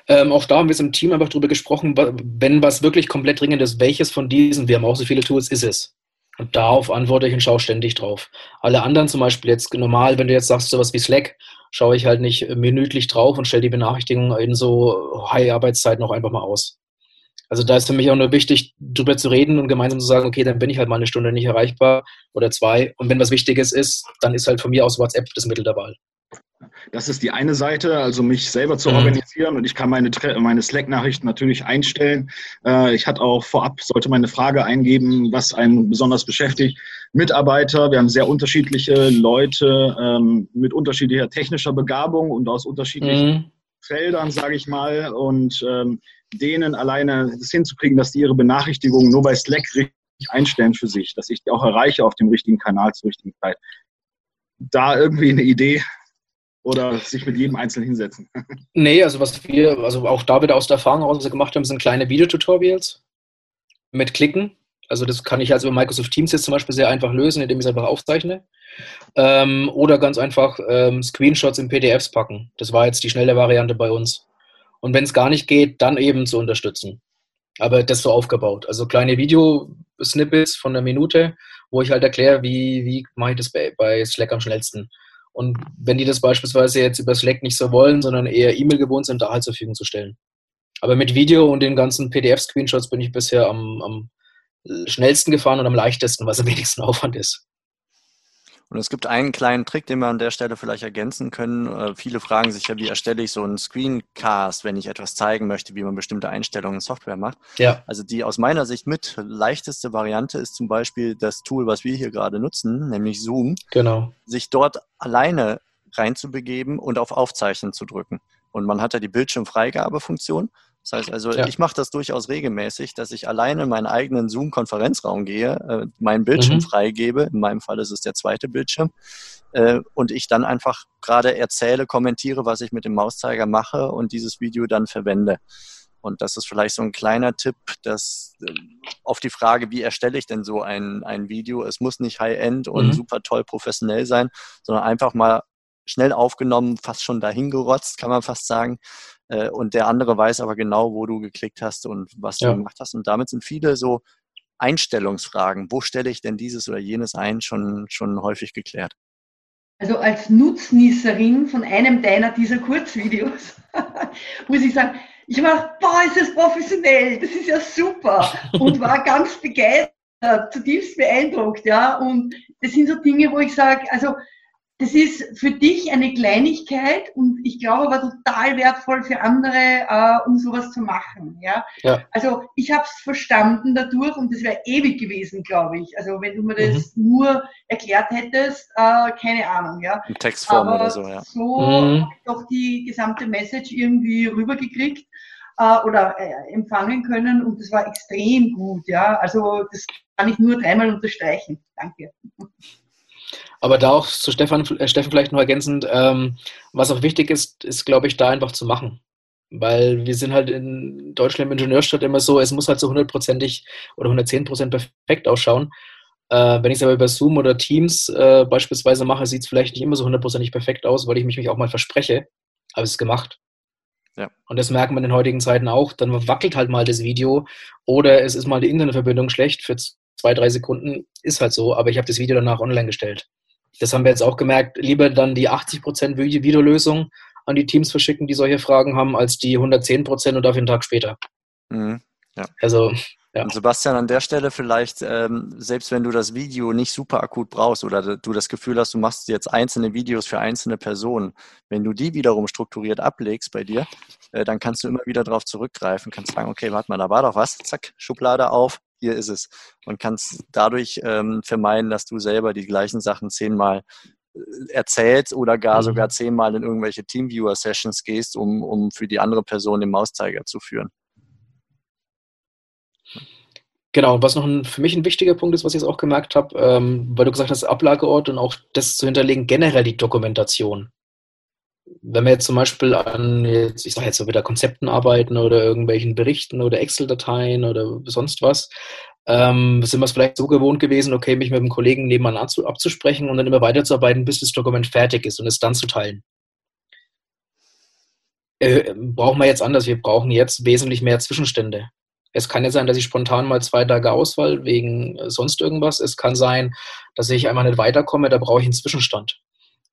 Ähm, auch da haben wir es im Team einfach drüber gesprochen, wenn was wirklich komplett dringend ist, welches von diesen, wir haben auch so viele Tools, ist es? Und darauf antworte ich und schaue ständig drauf. Alle anderen zum Beispiel jetzt normal, wenn du jetzt sagst, sowas wie Slack, schaue ich halt nicht minütlich drauf und stelle die Benachrichtigungen in so High-Arbeitszeit noch einfach mal aus. Also da ist für mich auch nur wichtig, drüber zu reden und gemeinsam zu sagen, okay, dann bin ich halt mal eine Stunde nicht erreichbar oder zwei. Und wenn was Wichtiges ist, dann ist halt von mir aus WhatsApp das Mittel der Wahl. Das ist die eine Seite, also mich selber zu mhm. organisieren und ich kann meine, meine Slack-Nachrichten natürlich einstellen. Äh, ich hatte auch vorab, sollte meine Frage eingeben, was einen besonders beschäftigt. Mitarbeiter, wir haben sehr unterschiedliche Leute ähm, mit unterschiedlicher technischer Begabung und aus unterschiedlichen mhm. Feldern, sage ich mal. Und ähm, denen alleine das hinzukriegen, dass die ihre Benachrichtigungen nur bei Slack richtig einstellen für sich, dass ich die auch erreiche auf dem richtigen Kanal zur richtigen Zeit. Da irgendwie eine Idee oder sich mit jedem Einzelnen hinsetzen? Nee, also was wir, also auch da wieder aus der Erfahrung heraus gemacht haben, sind kleine Videotutorials mit Klicken. Also das kann ich also über Microsoft Teams jetzt zum Beispiel sehr einfach lösen, indem ich es einfach aufzeichne. Ähm, oder ganz einfach ähm, Screenshots in PDFs packen. Das war jetzt die schnelle Variante bei uns. Und wenn es gar nicht geht, dann eben zu unterstützen. Aber das so aufgebaut. Also kleine Video-Snippets von einer Minute, wo ich halt erkläre, wie, wie mache ich das bei, bei Slack am schnellsten. Und wenn die das beispielsweise jetzt über Slack nicht so wollen, sondern eher E-Mail gewohnt sind, da halt zur Verfügung zu stellen. Aber mit Video und den ganzen PDF-Screenshots bin ich bisher am, am schnellsten gefahren und am leichtesten, was am wenigsten Aufwand ist. Und es gibt einen kleinen Trick, den wir an der Stelle vielleicht ergänzen können. Äh, viele fragen sich ja, wie erstelle ich so einen Screencast, wenn ich etwas zeigen möchte, wie man bestimmte Einstellungen in Software macht. Ja. Also die aus meiner Sicht mit leichteste Variante ist zum Beispiel das Tool, was wir hier gerade nutzen, nämlich Zoom. Genau. Sich dort alleine reinzubegeben und auf Aufzeichnen zu drücken. Und man hat ja die Bildschirmfreigabefunktion. Das heißt also, ja. ich mache das durchaus regelmäßig, dass ich alleine in meinen eigenen Zoom-Konferenzraum gehe, äh, meinen Bildschirm mhm. freigebe. In meinem Fall ist es der zweite Bildschirm. Äh, und ich dann einfach gerade erzähle, kommentiere, was ich mit dem Mauszeiger mache und dieses Video dann verwende. Und das ist vielleicht so ein kleiner Tipp, dass äh, auf die Frage, wie erstelle ich denn so ein, ein Video? Es muss nicht High-End und mhm. super toll professionell sein, sondern einfach mal schnell aufgenommen, fast schon dahingerotzt, kann man fast sagen. Äh, und der andere weiß aber genau, wo du geklickt hast und was ja. du gemacht hast. Und damit sind viele so Einstellungsfragen. Wo stelle ich denn dieses oder jenes ein, schon, schon häufig geklärt. Also als Nutznießerin von einem deiner dieser Kurzvideos muss ich sagen, ich war, boah, ist das professionell, das ist ja super und war ganz begeistert, zutiefst beeindruckt, ja. Und das sind so Dinge, wo ich sage, also das ist für dich eine Kleinigkeit und ich glaube aber total wertvoll für andere, äh, um sowas zu machen. Ja? ja. Also ich habe es verstanden dadurch und das wäre ewig gewesen, glaube ich. Also wenn du mir das mhm. nur erklärt hättest, äh, keine Ahnung. Ja? In Textform aber oder so, ja. So mhm. habe ich doch die gesamte Message irgendwie rübergekriegt äh, oder äh, empfangen können und das war extrem gut. Ja? Also das kann ich nur dreimal unterstreichen. Danke. Aber da auch zu Stefan, äh, Steffen vielleicht noch ergänzend, ähm, was auch wichtig ist, ist, glaube ich, da einfach zu machen. Weil wir sind halt in Deutschland im Ingenieurstadt immer so, es muss halt so hundertprozentig oder 110 Prozent perfekt ausschauen. Äh, wenn ich es aber über Zoom oder Teams äh, beispielsweise mache, sieht es vielleicht nicht immer so hundertprozentig perfekt aus, weil ich mich, mich auch mal verspreche. Aber es ist gemacht. Ja. Und das merkt man in heutigen Zeiten auch. Dann wackelt halt mal das Video oder es ist mal die Internetverbindung schlecht für zwei, drei Sekunden. Ist halt so, aber ich habe das Video danach online gestellt das haben wir jetzt auch gemerkt, lieber dann die 80% Videolösung an die Teams verschicken, die solche Fragen haben, als die 110% und dafür einen Tag später. Mhm, ja. Also, ja. Und Sebastian, an der Stelle vielleicht, ähm, selbst wenn du das Video nicht super akut brauchst oder du das Gefühl hast, du machst jetzt einzelne Videos für einzelne Personen, wenn du die wiederum strukturiert ablegst bei dir, äh, dann kannst du immer wieder darauf zurückgreifen, kannst sagen, okay, warte mal, da war doch was, zack, Schublade auf, hier ist es. Und kannst dadurch ähm, vermeiden, dass du selber die gleichen Sachen zehnmal äh, erzählst oder gar mhm. sogar zehnmal in irgendwelche Teamviewer-Sessions gehst, um, um für die andere Person den Mauszeiger zu führen. Genau, was noch ein, für mich ein wichtiger Punkt ist, was ich jetzt auch gemerkt habe, ähm, weil du gesagt hast, Ablageort und auch das zu hinterlegen, generell die Dokumentation. Wenn wir jetzt zum Beispiel an, jetzt, ich sage jetzt so wieder Konzepten arbeiten oder irgendwelchen Berichten oder Excel-Dateien oder sonst was, ähm, sind wir es vielleicht so gewohnt gewesen, okay, mich mit einem Kollegen nebenan abzusprechen und dann immer weiterzuarbeiten, bis das Dokument fertig ist und es dann zu teilen. Äh, brauchen wir jetzt anders. Wir brauchen jetzt wesentlich mehr Zwischenstände. Es kann ja sein, dass ich spontan mal zwei Tage Auswahl wegen sonst irgendwas. Es kann sein, dass ich einmal nicht weiterkomme, da brauche ich einen Zwischenstand.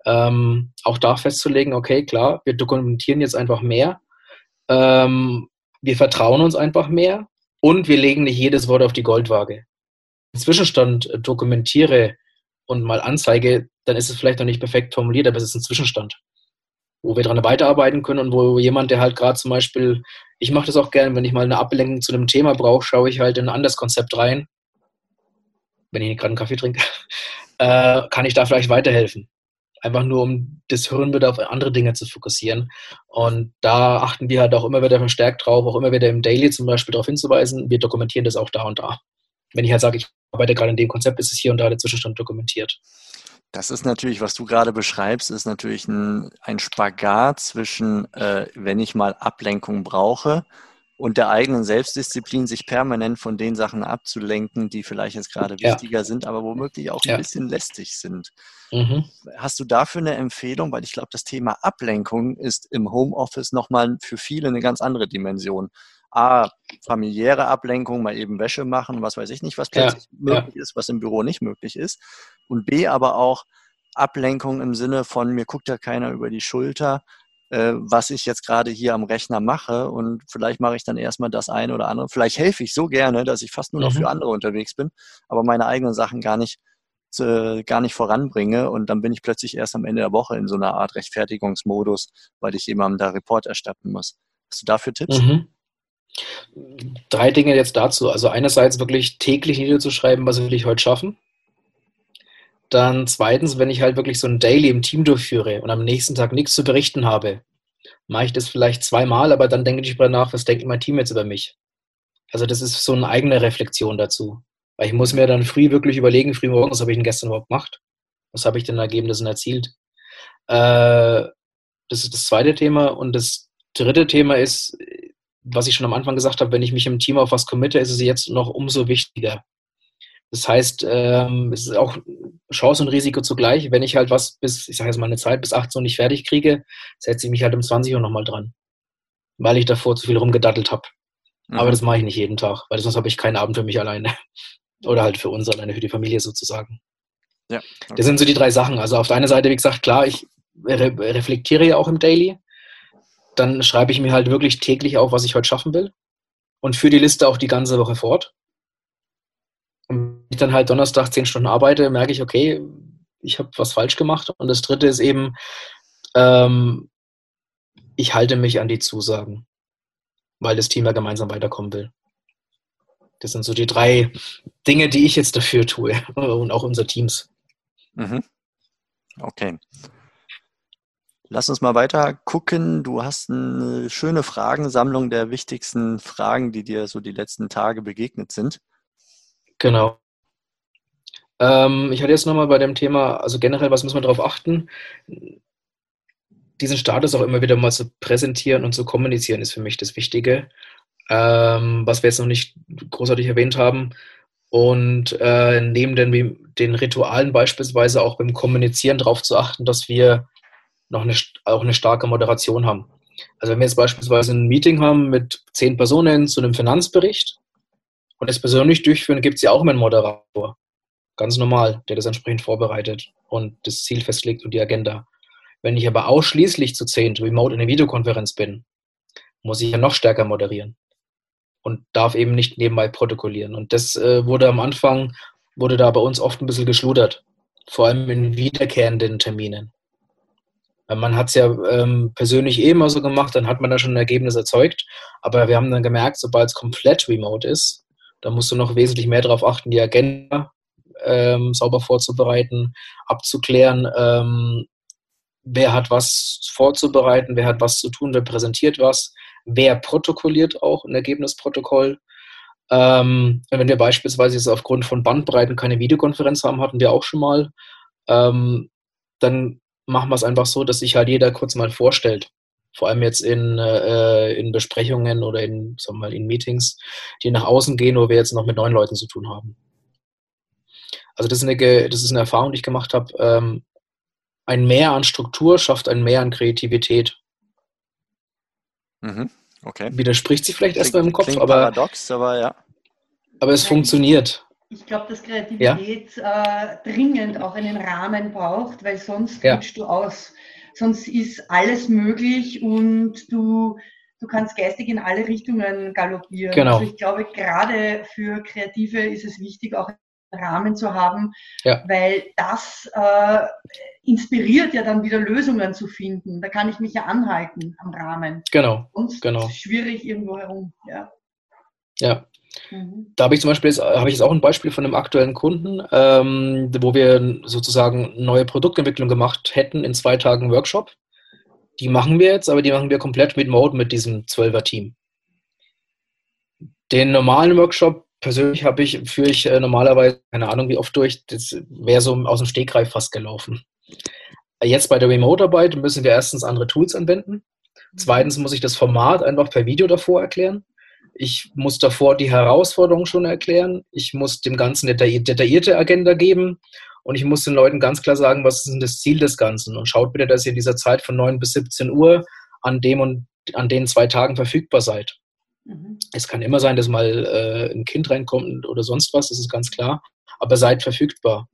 Ähm, auch da festzulegen, okay, klar, wir dokumentieren jetzt einfach mehr. Ähm, wir vertrauen uns einfach mehr und wir legen nicht jedes Wort auf die Goldwaage. Zwischenstand dokumentiere und mal anzeige, dann ist es vielleicht noch nicht perfekt formuliert, aber es ist ein Zwischenstand wo wir dran weiterarbeiten können und wo jemand, der halt gerade zum Beispiel, ich mache das auch gerne, wenn ich mal eine Ablenkung zu einem Thema brauche, schaue ich halt in ein anderes Konzept rein, wenn ich gerade einen Kaffee trinke, äh, kann ich da vielleicht weiterhelfen. Einfach nur, um das Hirn wieder auf andere Dinge zu fokussieren. Und da achten wir halt auch immer wieder verstärkt drauf, auch immer wieder im Daily zum Beispiel darauf hinzuweisen, wir dokumentieren das auch da und da. Wenn ich halt sage, ich arbeite gerade in dem Konzept, ist es hier und da der Zwischenstand dokumentiert. Das ist natürlich, was du gerade beschreibst, ist natürlich ein, ein Spagat zwischen, äh, wenn ich mal Ablenkung brauche und der eigenen Selbstdisziplin, sich permanent von den Sachen abzulenken, die vielleicht jetzt gerade wichtiger ja. sind, aber womöglich auch ja. ein bisschen lästig sind. Mhm. Hast du dafür eine Empfehlung? Weil ich glaube, das Thema Ablenkung ist im Homeoffice nochmal für viele eine ganz andere Dimension. A, familiäre Ablenkung, mal eben Wäsche machen, was weiß ich nicht, was plötzlich ja, möglich ist, was im Büro nicht möglich ist. Und B, aber auch Ablenkung im Sinne von, mir guckt ja keiner über die Schulter, äh, was ich jetzt gerade hier am Rechner mache. Und vielleicht mache ich dann erstmal das eine oder andere. Vielleicht helfe ich so gerne, dass ich fast nur noch mhm. für andere unterwegs bin, aber meine eigenen Sachen gar nicht äh, gar nicht voranbringe und dann bin ich plötzlich erst am Ende der Woche in so einer Art Rechtfertigungsmodus, weil ich jemandem da Report erstatten muss. Hast du dafür Tipps? Mhm. Drei Dinge jetzt dazu. Also einerseits wirklich täglich niederzuschreiben, was will ich heute schaffen. Dann zweitens, wenn ich halt wirklich so ein Daily im Team durchführe und am nächsten Tag nichts zu berichten habe, mache ich das vielleicht zweimal, aber dann denke ich darüber nach, was denkt mein Team jetzt über mich. Also das ist so eine eigene Reflexion dazu. Weil ich muss mir dann früh wirklich überlegen, früh morgens, was habe ich denn gestern überhaupt gemacht? Was habe ich denn Ergebnissen erzielt? Äh, das ist das zweite Thema. Und das dritte Thema ist, was ich schon am Anfang gesagt habe, wenn ich mich im Team auf was committe, ist es jetzt noch umso wichtiger. Das heißt, ähm, es ist auch Chance und Risiko zugleich. Wenn ich halt was bis, ich sage jetzt mal eine Zeit, bis 18 Uhr nicht fertig kriege, setze ich mich halt um 20 Uhr nochmal dran. Weil ich davor zu viel rumgedattelt habe. Mhm. Aber das mache ich nicht jeden Tag, weil sonst habe ich keinen Abend für mich alleine. Oder halt für uns alleine, für die Familie sozusagen. Ja, okay. Das sind so die drei Sachen. Also auf der einen Seite, wie gesagt, klar, ich re reflektiere ja auch im Daily dann schreibe ich mir halt wirklich täglich auf, was ich heute schaffen will und führe die Liste auch die ganze Woche fort. Ich dann halt Donnerstag zehn Stunden arbeite, merke ich, okay, ich habe was falsch gemacht. Und das dritte ist eben, ähm, ich halte mich an die Zusagen, weil das Team ja gemeinsam weiterkommen will. Das sind so die drei Dinge, die ich jetzt dafür tue und auch unser Teams. Mhm. Okay. Lass uns mal weiter gucken. Du hast eine schöne Fragensammlung der wichtigsten Fragen, die dir so die letzten Tage begegnet sind. Genau. Ähm, ich hatte jetzt nochmal bei dem Thema, also generell, was müssen wir darauf achten? Diesen Status auch immer wieder mal zu präsentieren und zu kommunizieren, ist für mich das Wichtige. Ähm, was wir jetzt noch nicht großartig erwähnt haben. Und äh, neben den, den Ritualen beispielsweise auch beim Kommunizieren darauf zu achten, dass wir noch eine, auch eine starke Moderation haben. Also wenn wir jetzt beispielsweise ein Meeting haben mit zehn Personen zu einem Finanzbericht und das persönlich durchführen, gibt es ja auch immer einen Moderator. Ganz normal, der das entsprechend vorbereitet und das Ziel festlegt und die Agenda. Wenn ich aber ausschließlich zu zehn remote in der Videokonferenz bin, muss ich ja noch stärker moderieren und darf eben nicht nebenbei protokollieren. Und das äh, wurde am Anfang, wurde da bei uns oft ein bisschen geschludert, vor allem in wiederkehrenden Terminen. Man hat es ja ähm, persönlich eh immer so gemacht, dann hat man da schon ein Ergebnis erzeugt. Aber wir haben dann gemerkt, sobald es komplett remote ist, da musst du noch wesentlich mehr darauf achten, die Agenda ähm, sauber vorzubereiten, abzuklären, ähm, wer hat was vorzubereiten, wer hat was zu tun, wer präsentiert was, wer protokolliert auch ein Ergebnisprotokoll. Ähm, wenn wir beispielsweise jetzt aufgrund von Bandbreiten keine Videokonferenz haben, hatten wir auch schon mal, ähm, dann machen wir es einfach so, dass sich halt jeder kurz mal vorstellt. Vor allem jetzt in, äh, in Besprechungen oder in, sagen wir mal, in Meetings, die nach außen gehen, wo wir jetzt noch mit neuen Leuten zu tun haben. Also das ist eine, das ist eine Erfahrung, die ich gemacht habe. Ähm, ein Mehr an Struktur schafft ein Mehr an Kreativität. Mhm. Okay. Widerspricht sich vielleicht erstmal im Kopf, aber paradox, aber ja. Aber es funktioniert. Ich glaube, dass Kreativität ja? äh, dringend auch einen Rahmen braucht, weil sonst ja. du aus. Sonst ist alles möglich und du, du kannst geistig in alle Richtungen galoppieren. Genau. Also ich glaube, gerade für Kreative ist es wichtig, auch Rahmen zu haben, ja. weil das äh, inspiriert ja dann wieder Lösungen zu finden. Da kann ich mich ja anhalten am Rahmen. Genau. Sonst genau. ist es schwierig irgendwo herum. Ja. Ja, Mhm. Da habe ich zum Beispiel, habe ich jetzt auch ein Beispiel von einem aktuellen Kunden, ähm, wo wir sozusagen neue Produktentwicklung gemacht hätten in zwei Tagen Workshop. Die machen wir jetzt, aber die machen wir komplett mit Mode mit diesem 12er-Team. Den normalen Workshop persönlich habe ich, führe ich äh, normalerweise, keine Ahnung wie oft durch, das wäre so aus dem Stegreif fast gelaufen. Jetzt bei der Remote-Arbeit müssen wir erstens andere Tools anwenden. Zweitens muss ich das Format einfach per Video davor erklären Ich muss davor die Herausforderung schon erklären. Ich muss dem Ganzen eine detaillierte Agenda geben. Und ich muss den Leuten ganz klar sagen, was ist denn das Ziel des Ganzen? Und schaut bitte, dass ihr in dieser Zeit von 9 bis 17 Uhr an dem und an den zwei Tagen verfügbar seid. Mhm. Es kann immer sein, dass mal äh, ein Kind reinkommt oder sonst was, das ist ganz klar. Aber seid verfügbar.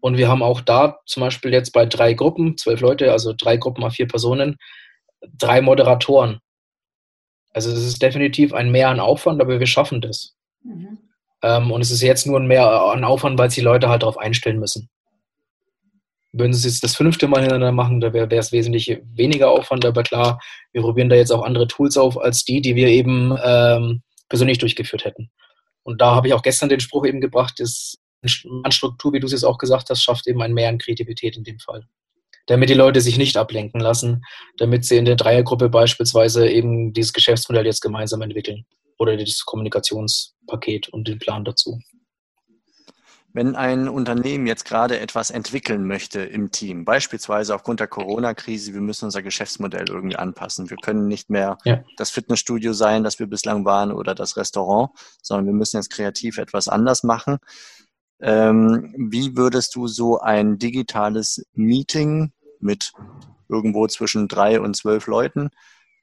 Und wir haben auch da zum Beispiel jetzt bei drei Gruppen, zwölf Leute, also drei Gruppen auf vier Personen, drei Moderatoren. Also es ist definitiv ein Mehr an Aufwand, aber wir schaffen das. Mhm. Ähm, und es ist jetzt nur ein Mehr an Aufwand, weil sie die Leute halt darauf einstellen müssen. Würden sie es jetzt das fünfte Mal hintereinander machen, da wäre es wesentlich weniger Aufwand, aber klar, wir probieren da jetzt auch andere Tools auf als die, die wir eben ähm, persönlich durchgeführt hätten. Und da habe ich auch gestern den Spruch eben gebracht, das Struktur, wie du es jetzt auch gesagt hast, schafft eben ein Mehr an Kreativität in dem Fall. Damit die Leute sich nicht ablenken lassen, damit sie in der Dreiergruppe beispielsweise eben dieses Geschäftsmodell jetzt gemeinsam entwickeln oder das Kommunikationspaket und den Plan dazu. Wenn ein Unternehmen jetzt gerade etwas entwickeln möchte im Team, beispielsweise aufgrund der Corona-Krise, wir müssen unser Geschäftsmodell irgendwie anpassen. Wir können nicht mehr ja. das Fitnessstudio sein, das wir bislang waren, oder das Restaurant, sondern wir müssen jetzt kreativ etwas anders machen. Ähm, wie würdest du so ein digitales Meeting mit irgendwo zwischen drei und zwölf Leuten,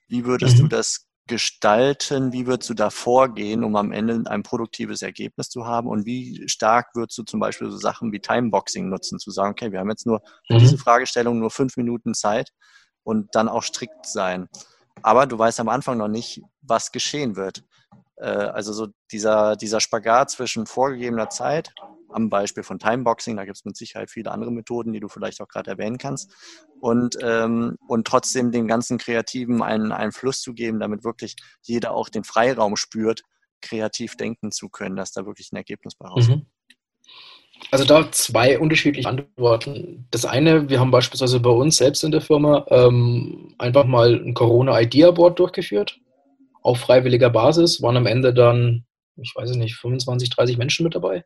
wie würdest mhm. du das gestalten? Wie würdest du da vorgehen, um am Ende ein produktives Ergebnis zu haben? Und wie stark würdest du zum Beispiel so Sachen wie Timeboxing nutzen, zu sagen, okay, wir haben jetzt nur für mhm. diese Fragestellung nur fünf Minuten Zeit und dann auch strikt sein. Aber du weißt am Anfang noch nicht, was geschehen wird. Äh, also so dieser, dieser Spagat zwischen vorgegebener Zeit am Beispiel von Timeboxing, da gibt es mit Sicherheit viele andere Methoden, die du vielleicht auch gerade erwähnen kannst. Und, ähm, und trotzdem den ganzen Kreativen einen, einen Fluss zu geben, damit wirklich jeder auch den Freiraum spürt, kreativ denken zu können, dass da wirklich ein Ergebnis bei rauskommt. Mhm. Also da zwei unterschiedliche Antworten. Das eine, wir haben beispielsweise bei uns selbst in der Firma ähm, einfach mal ein Corona-Idea-Board durchgeführt, auf freiwilliger Basis, waren am Ende dann, ich weiß nicht, 25, 30 Menschen mit dabei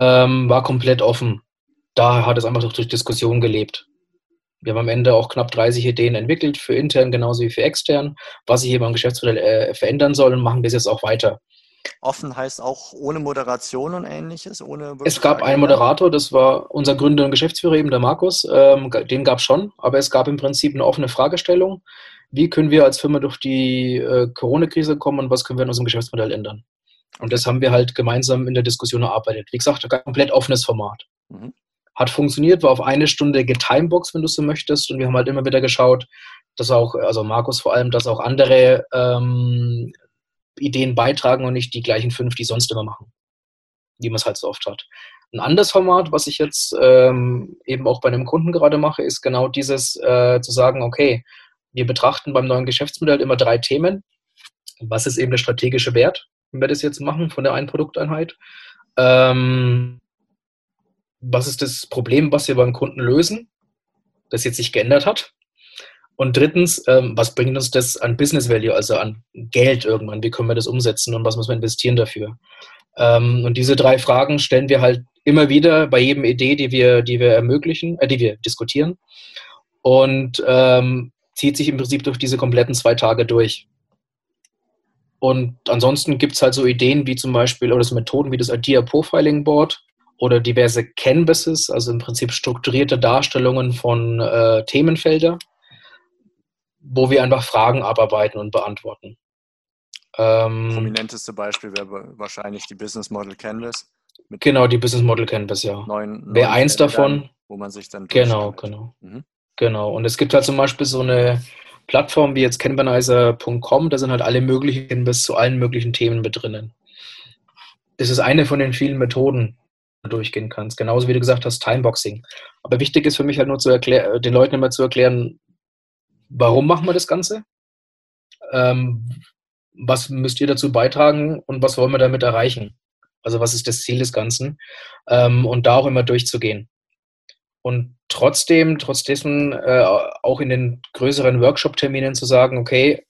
ähm, war komplett offen. Da hat es einfach durch Diskussion gelebt. Wir haben am Ende auch knapp 30 Ideen entwickelt, für intern genauso wie für extern, was sich hier beim Geschäftsmodell äh, verändern soll und machen das jetzt auch weiter. Offen heißt auch ohne Moderation und ähnliches? Ohne es gab einen Moderator, das war unser Gründer und Geschäftsführer eben, der Markus. Ähm, den gab es schon, aber es gab im Prinzip eine offene Fragestellung. Wie können wir als Firma durch die äh, Corona-Krise kommen und was können wir in unserem Geschäftsmodell ändern? Und das haben wir halt gemeinsam in der Diskussion erarbeitet. Wie gesagt, ein komplett offenes Format. Mhm. Hat funktioniert, war auf eine Stunde getimebox, wenn du so möchtest. Und wir haben halt immer wieder geschaut, dass auch, also Markus vor allem, dass auch andere ähm, Ideen beitragen und nicht die gleichen fünf, die sonst immer machen. Wie man es halt so oft hat. Ein anderes Format, was ich jetzt ähm, eben auch bei einem Kunden gerade mache, ist genau dieses äh, zu sagen, okay, wir betrachten beim neuen Geschäftsmodell immer drei Themen. Was ist eben der strategische Wert? wenn wir das jetzt machen von der einen Produkteinheit. Ähm, was ist das Problem, was wir beim Kunden lösen, das jetzt sich geändert hat? Und drittens, ähm, was bringt uns das an Business Value, also an Geld irgendwann? Wie können wir das umsetzen und was müssen wir investieren dafür? Ähm, und diese drei Fragen stellen wir halt immer wieder bei jedem Idee, die wir, die wir ermöglichen, äh, die wir diskutieren. Und ähm, zieht sich im Prinzip durch diese kompletten zwei Tage durch. Und ansonsten gibt es halt so Ideen wie zum Beispiel oder so Methoden wie das Idea Profiling Board oder diverse Canvases, also im Prinzip strukturierte Darstellungen von äh, Themenfelder, wo wir einfach Fragen abarbeiten und beantworten. Ähm, Prominenteste Beispiel wäre wahrscheinlich die Business Model Canvas. genau, die Business Model Canvas, ja. Wäre eins davon. Wo man sich dann. Genau, genau. Mhm. Genau. Und es gibt halt zum Beispiel so eine Plattformen wie jetzt Canvanizer.com, da sind halt alle möglichen bis zu allen möglichen Themen mit drinnen. Das ist eine von den vielen Methoden, die du durchgehen kannst. Genauso wie du gesagt hast, Timeboxing. Aber wichtig ist für mich halt nur zu erklären, den Leuten immer zu erklären, warum machen wir das Ganze? Ähm, was müsst ihr dazu beitragen und was wollen wir damit erreichen? Also was ist das Ziel des Ganzen? Ähm, und da auch immer durchzugehen. Und trotzdem, trotz dessen äh, auch in den größeren Workshop-Terminen zu sagen, okay,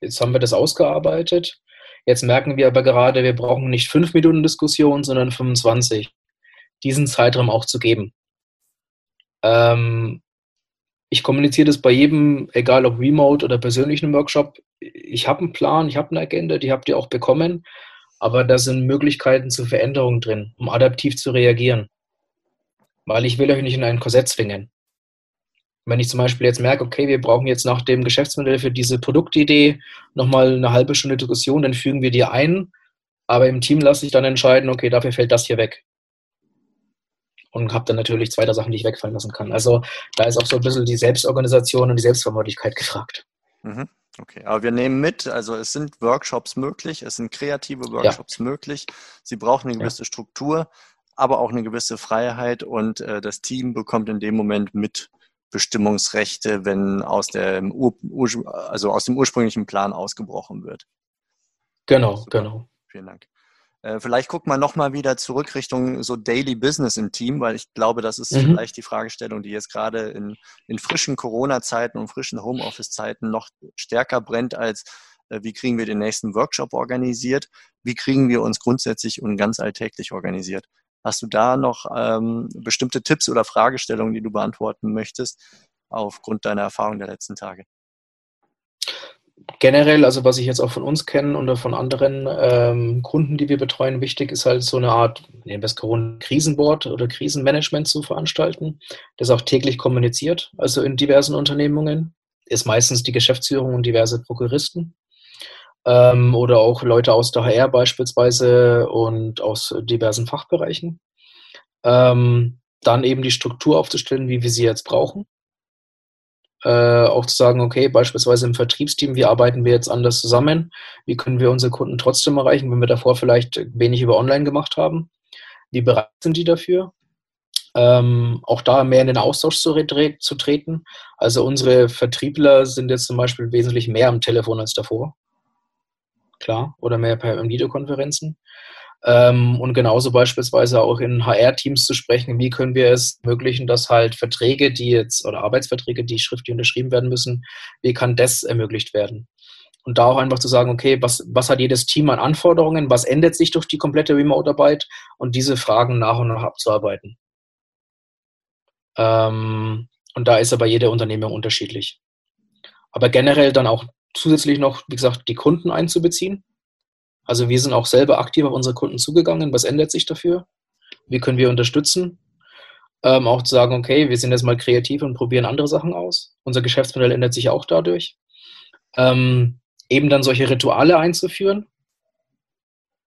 jetzt haben wir das ausgearbeitet, jetzt merken wir aber gerade, wir brauchen nicht fünf Minuten Diskussion, sondern 25. Diesen Zeitraum auch zu geben. Ähm, ich kommuniziere das bei jedem, egal ob remote oder persönlich im Workshop. Ich habe einen Plan, ich habe eine Agenda, die habt ihr auch bekommen, aber da sind Möglichkeiten zur Veränderung drin, um adaptiv zu reagieren. Weil ich will euch nicht in ein Korsett zwingen. Wenn ich zum Beispiel jetzt merke, okay, wir brauchen jetzt nach dem Geschäftsmodell für diese Produktidee nochmal eine halbe Stunde Diskussion, dann fügen wir die ein, aber im Team lasse ich dann entscheiden, okay, dafür fällt das hier weg. Und habe dann natürlich zweite Sachen, die ich wegfallen lassen kann. Also da ist auch so ein bisschen die Selbstorganisation und die Selbstverantwortlichkeit gefragt. Mhm. Okay, aber wir nehmen mit, also es sind Workshops möglich, es sind kreative Workshops ja. möglich. Sie brauchen eine gewisse ja. Struktur, aber auch eine gewisse Freiheit und äh, das Team bekommt in dem Moment mit Bestimmungsrechte, wenn aus dem, Ur, also aus dem ursprünglichen Plan ausgebrochen wird. Genau, Super. genau. Vielen Dank. Äh, vielleicht guckt man nochmal wieder zurück Richtung so Daily Business im Team, weil ich glaube, das ist mhm. vielleicht die Fragestellung, die jetzt gerade in, in frischen Corona-Zeiten und frischen Homeoffice-Zeiten noch stärker brennt als äh, wie kriegen wir den nächsten Workshop organisiert, wie kriegen wir uns grundsätzlich und ganz alltäglich organisiert. Hast du da noch ähm, bestimmte Tipps oder Fragestellungen, die du beantworten möchtest, aufgrund deiner Erfahrung der letzten Tage? generell, also was ich jetzt auch von uns kenne oder von anderen ähm, Kunden, die wir betreuen, wichtig ist halt so eine Art, nehmen wir es Krisenboard oder Krisenmanagement zu veranstalten, das auch täglich kommuniziert, also in diversen Unternehmungen, ist meistens die Geschäftsführung und diverse Prokuristen ähm, oder auch Leute aus der HR beispielsweise und aus diversen Fachbereichen. Ähm, dann eben die Struktur aufzustellen, wie wir sie jetzt brauchen äh, auch zu sagen, okay, beispielsweise im Vertriebsteam, wie arbeiten wir jetzt anders zusammen? Wie können wir unsere Kunden trotzdem erreichen, wenn wir davor vielleicht wenig über Online gemacht haben? Wie bereit sind die dafür? Ähm, auch da mehr in den Austausch zu, zu, treten. Also unsere Vertriebler sind jetzt zum Beispiel wesentlich mehr am Telefon als davor. Klar, oder mehr per Videokonferenzen. Ähm, und genauso beispielsweise auch in HR-Teams zu sprechen, wie können wir es ermöglichen, dass halt Verträge, die jetzt oder Arbeitsverträge, die schriftlich unterschrieben werden müssen, wie kann das ermöglicht werden? Und da auch einfach zu sagen, okay, was, was hat jedes Team an Anforderungen, was ändert sich durch die komplette Remote-Arbeit und diese Fragen nach und nach abzuarbeiten. Ähm, und da ist aber jede Unternehmung unterschiedlich. Aber generell dann auch zusätzlich noch, wie gesagt, die Kunden einzubeziehen also wir sind auch selber aktiv auf unsere Kunden zugegangen. Was ändert sich dafür? Wie können wir unterstützen? Ähm, auch zu sagen, okay, wir sind jetzt mal kreativ und probieren andere Sachen aus. Unser Geschäftsmodell ändert sich auch dadurch. Ähm, eben dann solche Rituale einzuführen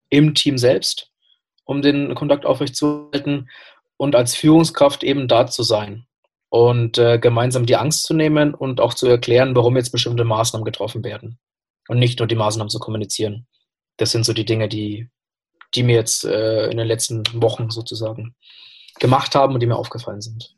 im Team selbst, um den Kontakt aufrechtzuerhalten und als Führungskraft eben da zu sein und äh, gemeinsam die Angst zu nehmen und auch zu erklären, warum jetzt bestimmte Maßnahmen getroffen werden und nicht nur die Maßnahmen zu kommunizieren das sind so die Dinge, die, die mir jetzt äh, in den letzten Wochen sozusagen gemacht haben und die mir aufgefallen sind.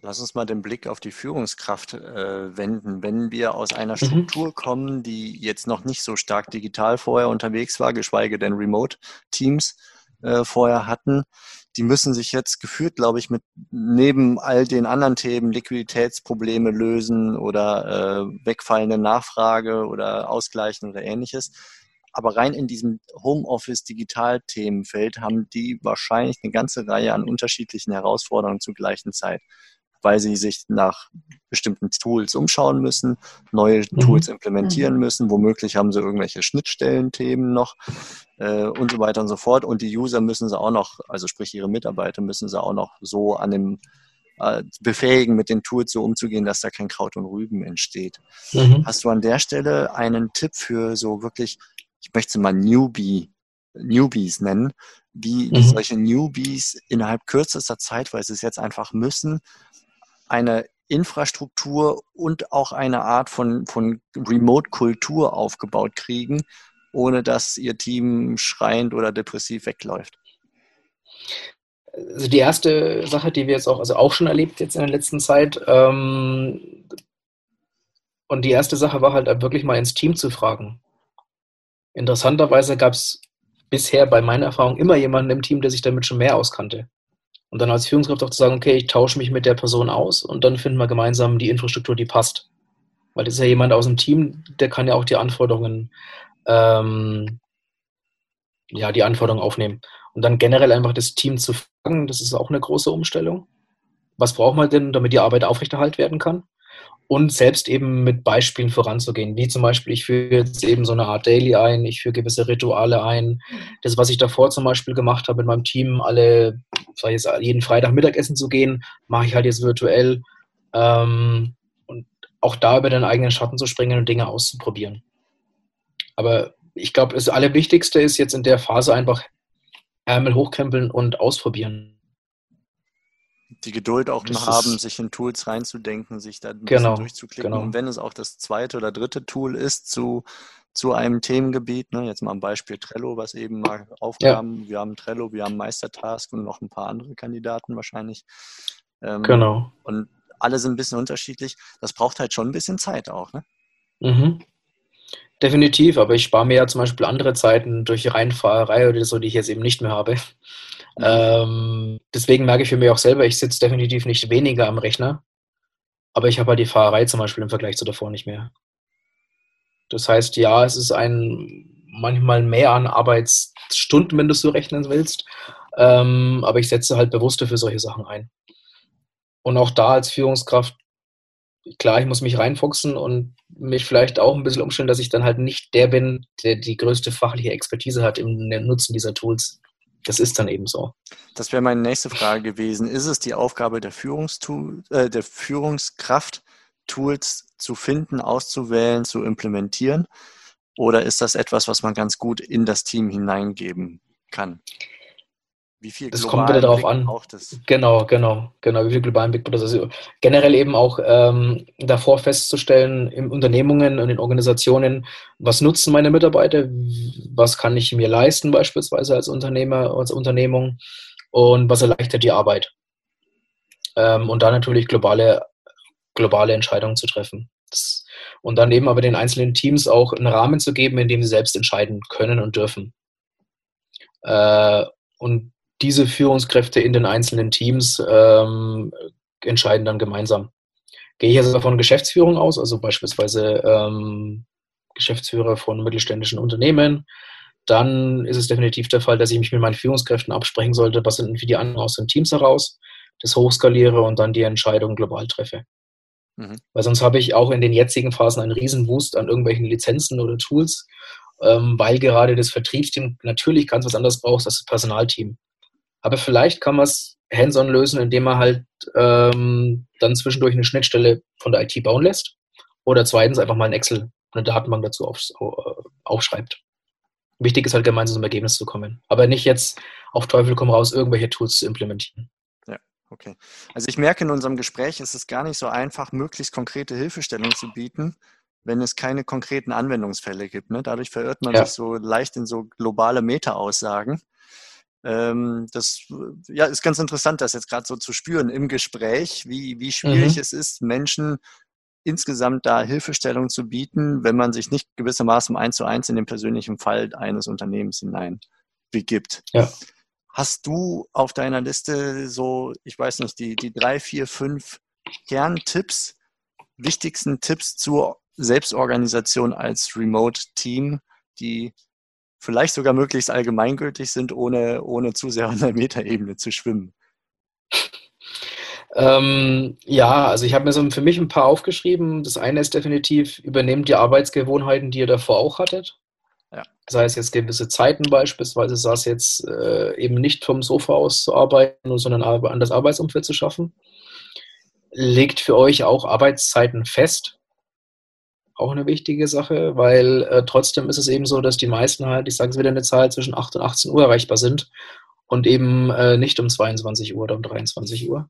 Lass uns mal den Blick auf die Führungskraft äh, wenden. Wenn wir aus einer mhm. Struktur mhm. kommen, die jetzt noch nicht so stark digital vorher unterwegs war, geschweige denn Remote-Teams äh, vorher hatten, die müssen sich jetzt geführt, glaube ich, mit neben all den anderen Themen Liquiditätsprobleme lösen oder äh, wegfallende Nachfrage oder ausgleichen oder ähnliches. Aber rein in diesem Homeoffice-Digital-Themenfeld haben die wahrscheinlich eine ganze Reihe an unterschiedlichen Herausforderungen zur gleichen Zeit, weil sie sich nach bestimmten Tools umschauen müssen, neue mhm. Tools implementieren mhm. müssen, womöglich haben sie irgendwelche Schnittstellenthemen noch äh, und so weiter und so fort. Und die User müssen sie auch noch, also sprich ihre Mitarbeiter müssen sie auch noch so an dem äh, befähigen, mit den Tools so umzugehen, dass da kein Kraut und Rüben entsteht. Mhm. Hast du an der Stelle einen Tipp für so wirklich ich möchte sie mal Newbie, Newbies nennen, wie mhm. solche Newbies innerhalb kürzester Zeit, weil sie es jetzt einfach müssen, eine Infrastruktur und auch eine Art von, von Remote-Kultur aufgebaut kriegen, ohne dass ihr Team schreiend oder depressiv wegläuft? Also die erste Sache, die wir jetzt auch, also auch schon erlebt jetzt in der letzten Zeit, ähm, und die erste Sache war halt wirklich mal ins Team zu fragen. Interessanterweise gab es bisher bei meiner Erfahrung immer jemanden im Team, der sich damit schon mehr auskannte. Und dann als Führungskraft auch zu sagen, okay, ich tausche mich mit der Person aus und dann finden wir gemeinsam die Infrastruktur, die passt. Weil das ist ja jemand aus dem Team, der kann ja auch die Anforderungen, ähm, ja, die Anforderungen aufnehmen. Und dann generell einfach das Team zu fragen, das ist auch eine große Umstellung. Was braucht man denn, damit die Arbeit aufrechterhalten werden kann? und selbst eben mit Beispielen voranzugehen, wie zum Beispiel, ich führe jetzt eben so eine Art Daily ein, ich führe gewisse Rituale ein. Das, was ich davor zum Beispiel gemacht habe mit meinem Team, alle, ich jetzt, jeden Freitag Mittagessen zu gehen, mache ich halt jetzt virtuell. Ähm, und auch da über den eigenen Schatten zu springen und Dinge auszuprobieren. Aber ich glaube, das Allerwichtigste ist jetzt in der Phase einfach Ärmel hochkrempeln und ausprobieren die Geduld auch noch haben, sich in Tools reinzudenken, sich da ein genau, bisschen durchzuklicken. Genau. Und wenn es auch das zweite oder dritte Tool ist zu, zu einem Themengebiet, ne, jetzt mal ein Beispiel Trello, was eben mal aufkam. Ja. Wir haben Trello, wir haben Meistertask und noch ein paar andere Kandidaten wahrscheinlich. Ähm, genau. Und alle sind ein bisschen unterschiedlich. Das braucht halt schon ein bisschen Zeit auch, ne? Mhm. Definitiv, aber ich spare mir ja zum Beispiel andere Zeiten durch Reinfahrerei oder so, die ich jetzt eben nicht mehr habe. Ähm, deswegen merke ich für mich auch selber, ich sitze definitiv nicht weniger am Rechner, aber ich habe halt die Fahrerei zum Beispiel im Vergleich zu davor nicht mehr. Das heißt, ja, es ist ein manchmal mehr an Arbeitsstunden, wenn du so rechnen willst, ähm, aber ich setze halt bewusster für solche Sachen ein. Und auch da als Führungskraft, klar, ich muss mich reinfuchsen und mich vielleicht auch ein bisschen umstellen, dass ich dann halt nicht der bin, der die größte fachliche Expertise hat im Nutzen dieser Tools das ist dann eben so. Das wäre meine nächste Frage gewesen. Ist es die Aufgabe der, Führungstool, äh, der Führungskraft, Tools zu finden, auszuwählen, zu implementieren? Oder ist das etwas, was man ganz gut in das Team hineingeben kann? Wie viel das kommt wieder darauf an. Genau, genau, genau. Wie viel globalen Big Brother? Also generell eben auch ähm, davor festzustellen in Unternehmungen und in Organisationen, was nutzen meine Mitarbeiter, was kann ich mir leisten beispielsweise als Unternehmer, als Unternehmung und was erleichtert die Arbeit. Ähm, und da natürlich globale, globale Entscheidungen zu treffen. Das, und dann eben aber den einzelnen Teams auch einen Rahmen zu geben, in dem sie selbst entscheiden können und dürfen. Äh, und diese Führungskräfte in den einzelnen Teams ähm, entscheiden dann gemeinsam. Gehe ich jetzt von Geschäftsführung aus, also beispielsweise ähm, Geschäftsführer von mittelständischen Unternehmen, dann ist es definitiv der Fall, dass ich mich mit meinen Führungskräften absprechen sollte, was sind wie die anderen aus den Teams heraus, das hochskaliere und dann die Entscheidung global treffe. Mhm. Weil sonst habe ich auch in den jetzigen Phasen einen riesen Wust an irgendwelchen Lizenzen oder Tools, ähm, weil gerade das Vertriebsteam natürlich ganz was anderes braucht als das Personalteam. Aber vielleicht kann man es hands-on lösen, indem man halt ähm, dann zwischendurch eine Schnittstelle von der IT bauen lässt. Oder zweitens einfach mal ein Excel, eine Datenbank dazu auf, äh, aufschreibt. Wichtig ist halt gemeinsam zum Ergebnis zu kommen. Aber nicht jetzt auf Teufel komm raus, irgendwelche Tools zu implementieren. Ja, okay. Also ich merke in unserem Gespräch, ist es gar nicht so einfach, möglichst konkrete Hilfestellungen zu bieten, wenn es keine konkreten Anwendungsfälle gibt. Ne? Dadurch verirrt man ja. sich so leicht in so globale Meta-Aussagen. Ähm, das ja, ist ganz interessant, das jetzt gerade so zu spüren im Gespräch, wie, wie schwierig mhm. es ist, Menschen insgesamt da Hilfestellung zu bieten, wenn man sich nicht gewissermaßen eins zu eins in den persönlichen Fall eines Unternehmens hinein begibt. Ja. Hast du auf deiner Liste so, ich weiß nicht, die, die drei, vier, fünf Kerntipps, wichtigsten Tipps zur Selbstorganisation als Remote-Team, die vielleicht sogar möglichst allgemeingültig sind, ohne, ohne zu sehr an der Metaebene zu schwimmen? Ähm, ja, also ich habe mir so für mich ein paar aufgeschrieben. Das eine ist definitiv, übernehmt die Arbeitsgewohnheiten, die ihr davor auch hattet. Ja. Sei es jetzt gewisse Zeiten beispielsweise, sei es jetzt äh, eben nicht vom Sofa aus zu arbeiten, sondern an das Arbeitsumfeld zu schaffen. Legt für euch auch Arbeitszeiten fest auch eine wichtige Sache, weil äh, trotzdem ist es eben so, dass die meisten halt, ich sage es wieder eine Zahl, zwischen 8 und 18 Uhr erreichbar sind und eben äh, nicht um 22 Uhr oder um 23 Uhr.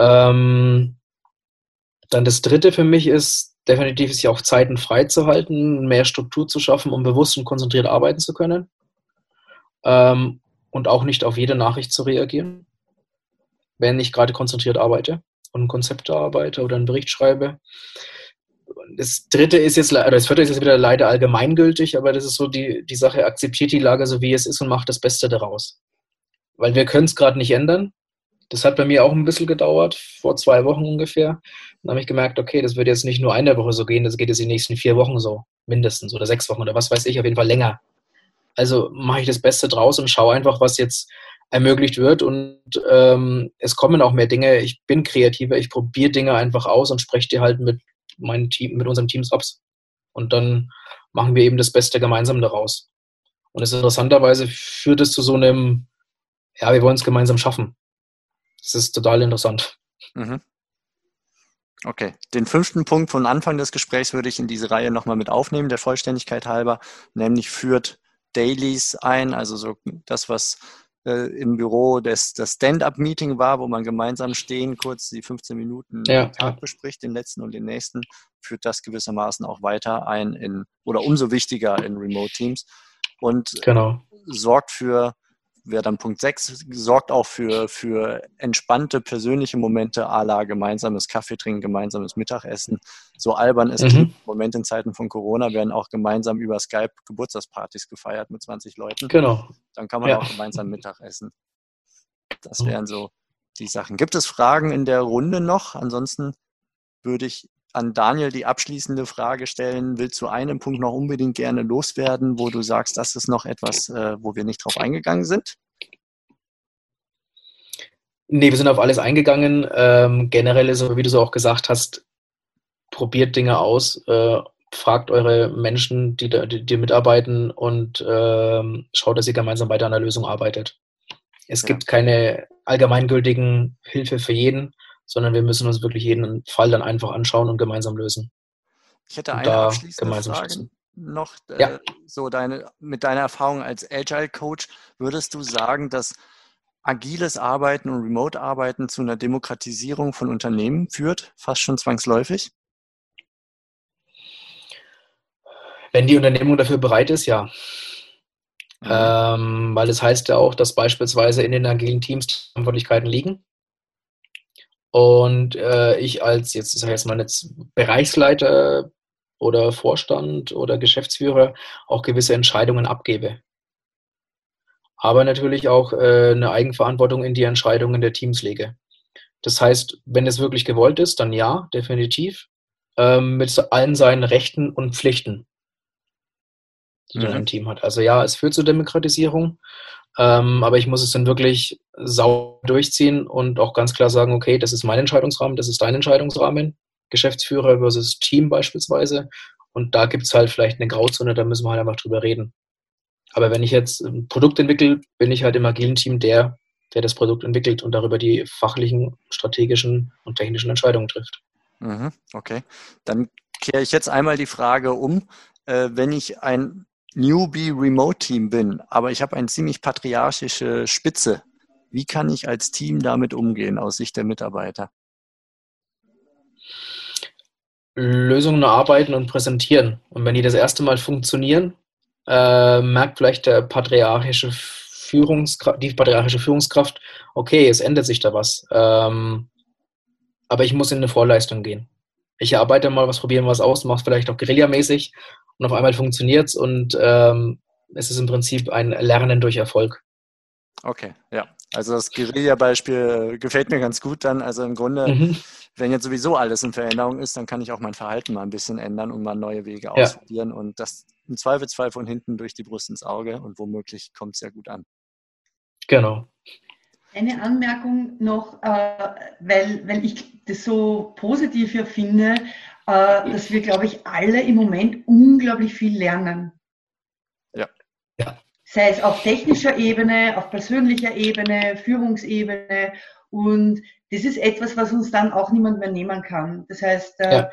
Ähm, dann das dritte für mich ist, definitiv sich auch Zeiten freizuhalten, mehr Struktur zu schaffen, um bewusst und konzentriert arbeiten zu können. Ähm, und auch nicht auf jede Nachricht zu reagieren, wenn ich gerade konzentriert arbeite und ein Konzept arbeite oder einen Bericht schreibe das dritte ist jetzt, oder das vierte ist jetzt wieder leider allgemeingültig, aber das ist so die, die Sache, akzeptiert die Lage so, wie es ist und macht das Beste daraus. Weil wir können es gerade nicht ändern. Das hat bei mir auch ein bisschen gedauert, vor zwei Wochen ungefähr. Dann habe ich gemerkt, okay, das wird jetzt nicht nur eine Woche so gehen, das geht jetzt die nächsten vier Wochen so, mindestens, oder sechs Wochen oder was weiß ich, auf jeden Fall länger. Also mache ich das Beste draus und schaue einfach, was jetzt ermöglicht wird und ähm, es kommen auch mehr Dinge. Ich bin kreativer, ich probiere Dinge einfach aus und spreche die halt mit meinem Team, mit unserem Teams ab. Und dann machen wir eben das Beste gemeinsam daraus. Und es interessanterweise führt es zu so einem, ja, wir wollen es gemeinsam schaffen. Das ist total interessant. Mhm. Okay, den fünften Punkt von Anfang des Gesprächs würde ich in diese Reihe nochmal mit aufnehmen, der Vollständigkeit halber, nämlich führt Dailies ein, also so das, was äh, im Büro des, das Stand-up-Meeting war, wo man gemeinsam stehen, kurz die 15 Minuten ja. Tag bespricht, den letzten und den nächsten, führt das gewissermaßen auch weiter ein in oder umso wichtiger in Remote-Teams und genau. sorgt für wäre dann Punkt 6, sorgt auch für, für entspannte persönliche Momente, à la gemeinsames Kaffee trinken, gemeinsames Mittagessen. So albern ist mhm. im Moment in Zeiten von Corona, werden auch gemeinsam über Skype Geburtstagspartys gefeiert mit 20 Leuten. Genau. Dann kann man ja. auch gemeinsam Mittag essen. Das wären so die Sachen. Gibt es Fragen in der Runde noch? Ansonsten würde ich an Daniel die abschließende Frage stellen. Willst du einen Punkt noch unbedingt gerne loswerden, wo du sagst, das ist noch etwas, äh, wo wir nicht drauf eingegangen sind? Nee, wir sind auf alles eingegangen. Ähm, generell ist aber, wie du so auch gesagt hast, probiert Dinge aus, äh, fragt eure Menschen, die, die, die mitarbeiten und äh, schaut, dass ihr gemeinsam weiter an der Lösung arbeitet. Es ja. gibt keine allgemeingültigen Hilfe für jeden sondern wir müssen uns wirklich jeden Fall dann einfach anschauen und gemeinsam lösen. Ich hätte eine abschließende Frage noch. Äh, ja. so deine, mit deiner Erfahrung als Agile Coach, würdest du sagen, dass agiles Arbeiten und Remote-Arbeiten zu einer Demokratisierung von Unternehmen führt, fast schon zwangsläufig? Wenn die Unternehmung dafür bereit ist, ja. Mhm. Ähm, weil es das heißt ja auch, dass beispielsweise in den agilen Teams die Verantwortlichkeiten liegen. Und äh, ich als jetzt, ich jetzt mal, jetzt Bereichsleiter oder Vorstand oder Geschäftsführer auch gewisse Entscheidungen abgebe. Aber natürlich auch äh, eine Eigenverantwortung in die Entscheidungen der Teams lege. Das heißt, wenn es wirklich gewollt ist, dann ja, definitiv. Ähm, mit allen seinen Rechten und Pflichten, die mhm. ein Team hat. Also ja, es führt zur Demokratisierung, ähm, aber ich muss es dann wirklich sauber durchziehen und auch ganz klar sagen, okay, das ist mein Entscheidungsrahmen, das ist dein Entscheidungsrahmen, Geschäftsführer versus Team beispielsweise. Und da gibt es halt vielleicht eine Grauzone, da müssen wir halt einfach drüber reden. Aber wenn ich jetzt ein Produkt entwickle, bin ich halt im agilen Team der, der das Produkt entwickelt und darüber die fachlichen, strategischen und technischen Entscheidungen trifft. Mhm, okay, dann kehre ich jetzt einmal die Frage um. Äh, wenn ich ein Newbie Remote Team bin, aber ich habe eine ziemlich patriarchische Spitze. Wie kann ich als Team damit umgehen aus Sicht der Mitarbeiter? Lösungen erarbeiten und präsentieren. Und wenn die das erste Mal funktionieren, äh, merkt vielleicht der patriarchische Führungskraft, die patriarchische Führungskraft, okay, es ändert sich da was. Ähm, aber ich muss in eine Vorleistung gehen. Ich arbeite mal was, probieren was aus, mache es vielleicht auch guerillamäßig und auf einmal funktioniert es und ähm, es ist im Prinzip ein Lernen durch Erfolg. Okay, ja. Also das Guerilla-Beispiel gefällt mir ganz gut dann. Also im Grunde, mhm. wenn jetzt sowieso alles in Veränderung ist, dann kann ich auch mein Verhalten mal ein bisschen ändern und mal neue Wege ja. ausprobieren und das im Zweifelsfall von hinten durch die Brust ins Auge und womöglich kommt es ja gut an. Genau. Eine Anmerkung noch, äh, weil, weil ich das so positiv ja finde, äh, dass wir, glaube ich, alle im Moment unglaublich viel lernen. Ja. ja. Sei es auf technischer Ebene, auf persönlicher Ebene, Führungsebene. Und das ist etwas, was uns dann auch niemand mehr nehmen kann. Das heißt, äh, ja.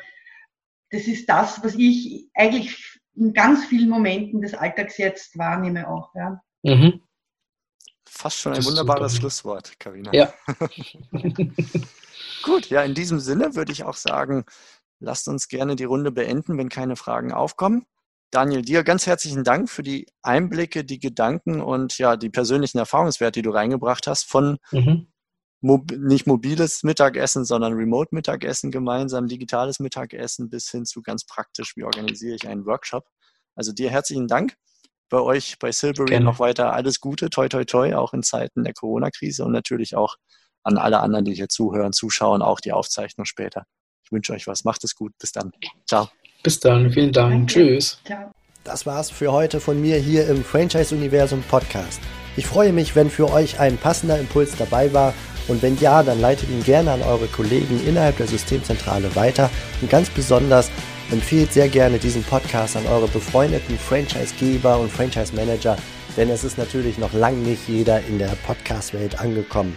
das ist das, was ich eigentlich in ganz vielen Momenten des Alltags jetzt wahrnehme auch. Ja. Mhm. Fast schon ein wunderbares Schlusswort, Karina. Ja. Gut, ja, in diesem Sinne würde ich auch sagen, Lasst uns gerne die Runde beenden, wenn keine Fragen aufkommen. Daniel, dir ganz herzlichen Dank für die Einblicke, die Gedanken und ja, die persönlichen Erfahrungswerte, die du reingebracht hast von mhm. Mob nicht mobiles Mittagessen, sondern Remote-Mittagessen gemeinsam, digitales Mittagessen bis hin zu ganz praktisch, wie organisiere ich einen Workshop. Also dir herzlichen Dank. Bei euch, bei Silbury Gerne. noch weiter alles Gute, toi, toi, toi, auch in Zeiten der Corona-Krise und natürlich auch an alle anderen, die hier zuhören, zuschauen, auch die Aufzeichnung später. Ich wünsche euch was. Macht es gut. Bis dann. Ciao. Bis dann. Vielen Dank. Danke. Tschüss. Ciao. das war's für heute von mir hier im Franchise Universum Podcast. Ich freue mich, wenn für euch ein passender Impuls dabei war und wenn ja, dann leitet ihn gerne an eure Kollegen innerhalb der Systemzentrale weiter und ganz besonders empfehlt sehr gerne diesen Podcast an eure befreundeten Franchisegeber und Franchise Manager, denn es ist natürlich noch lang nicht jeder in der Podcast-Welt angekommen.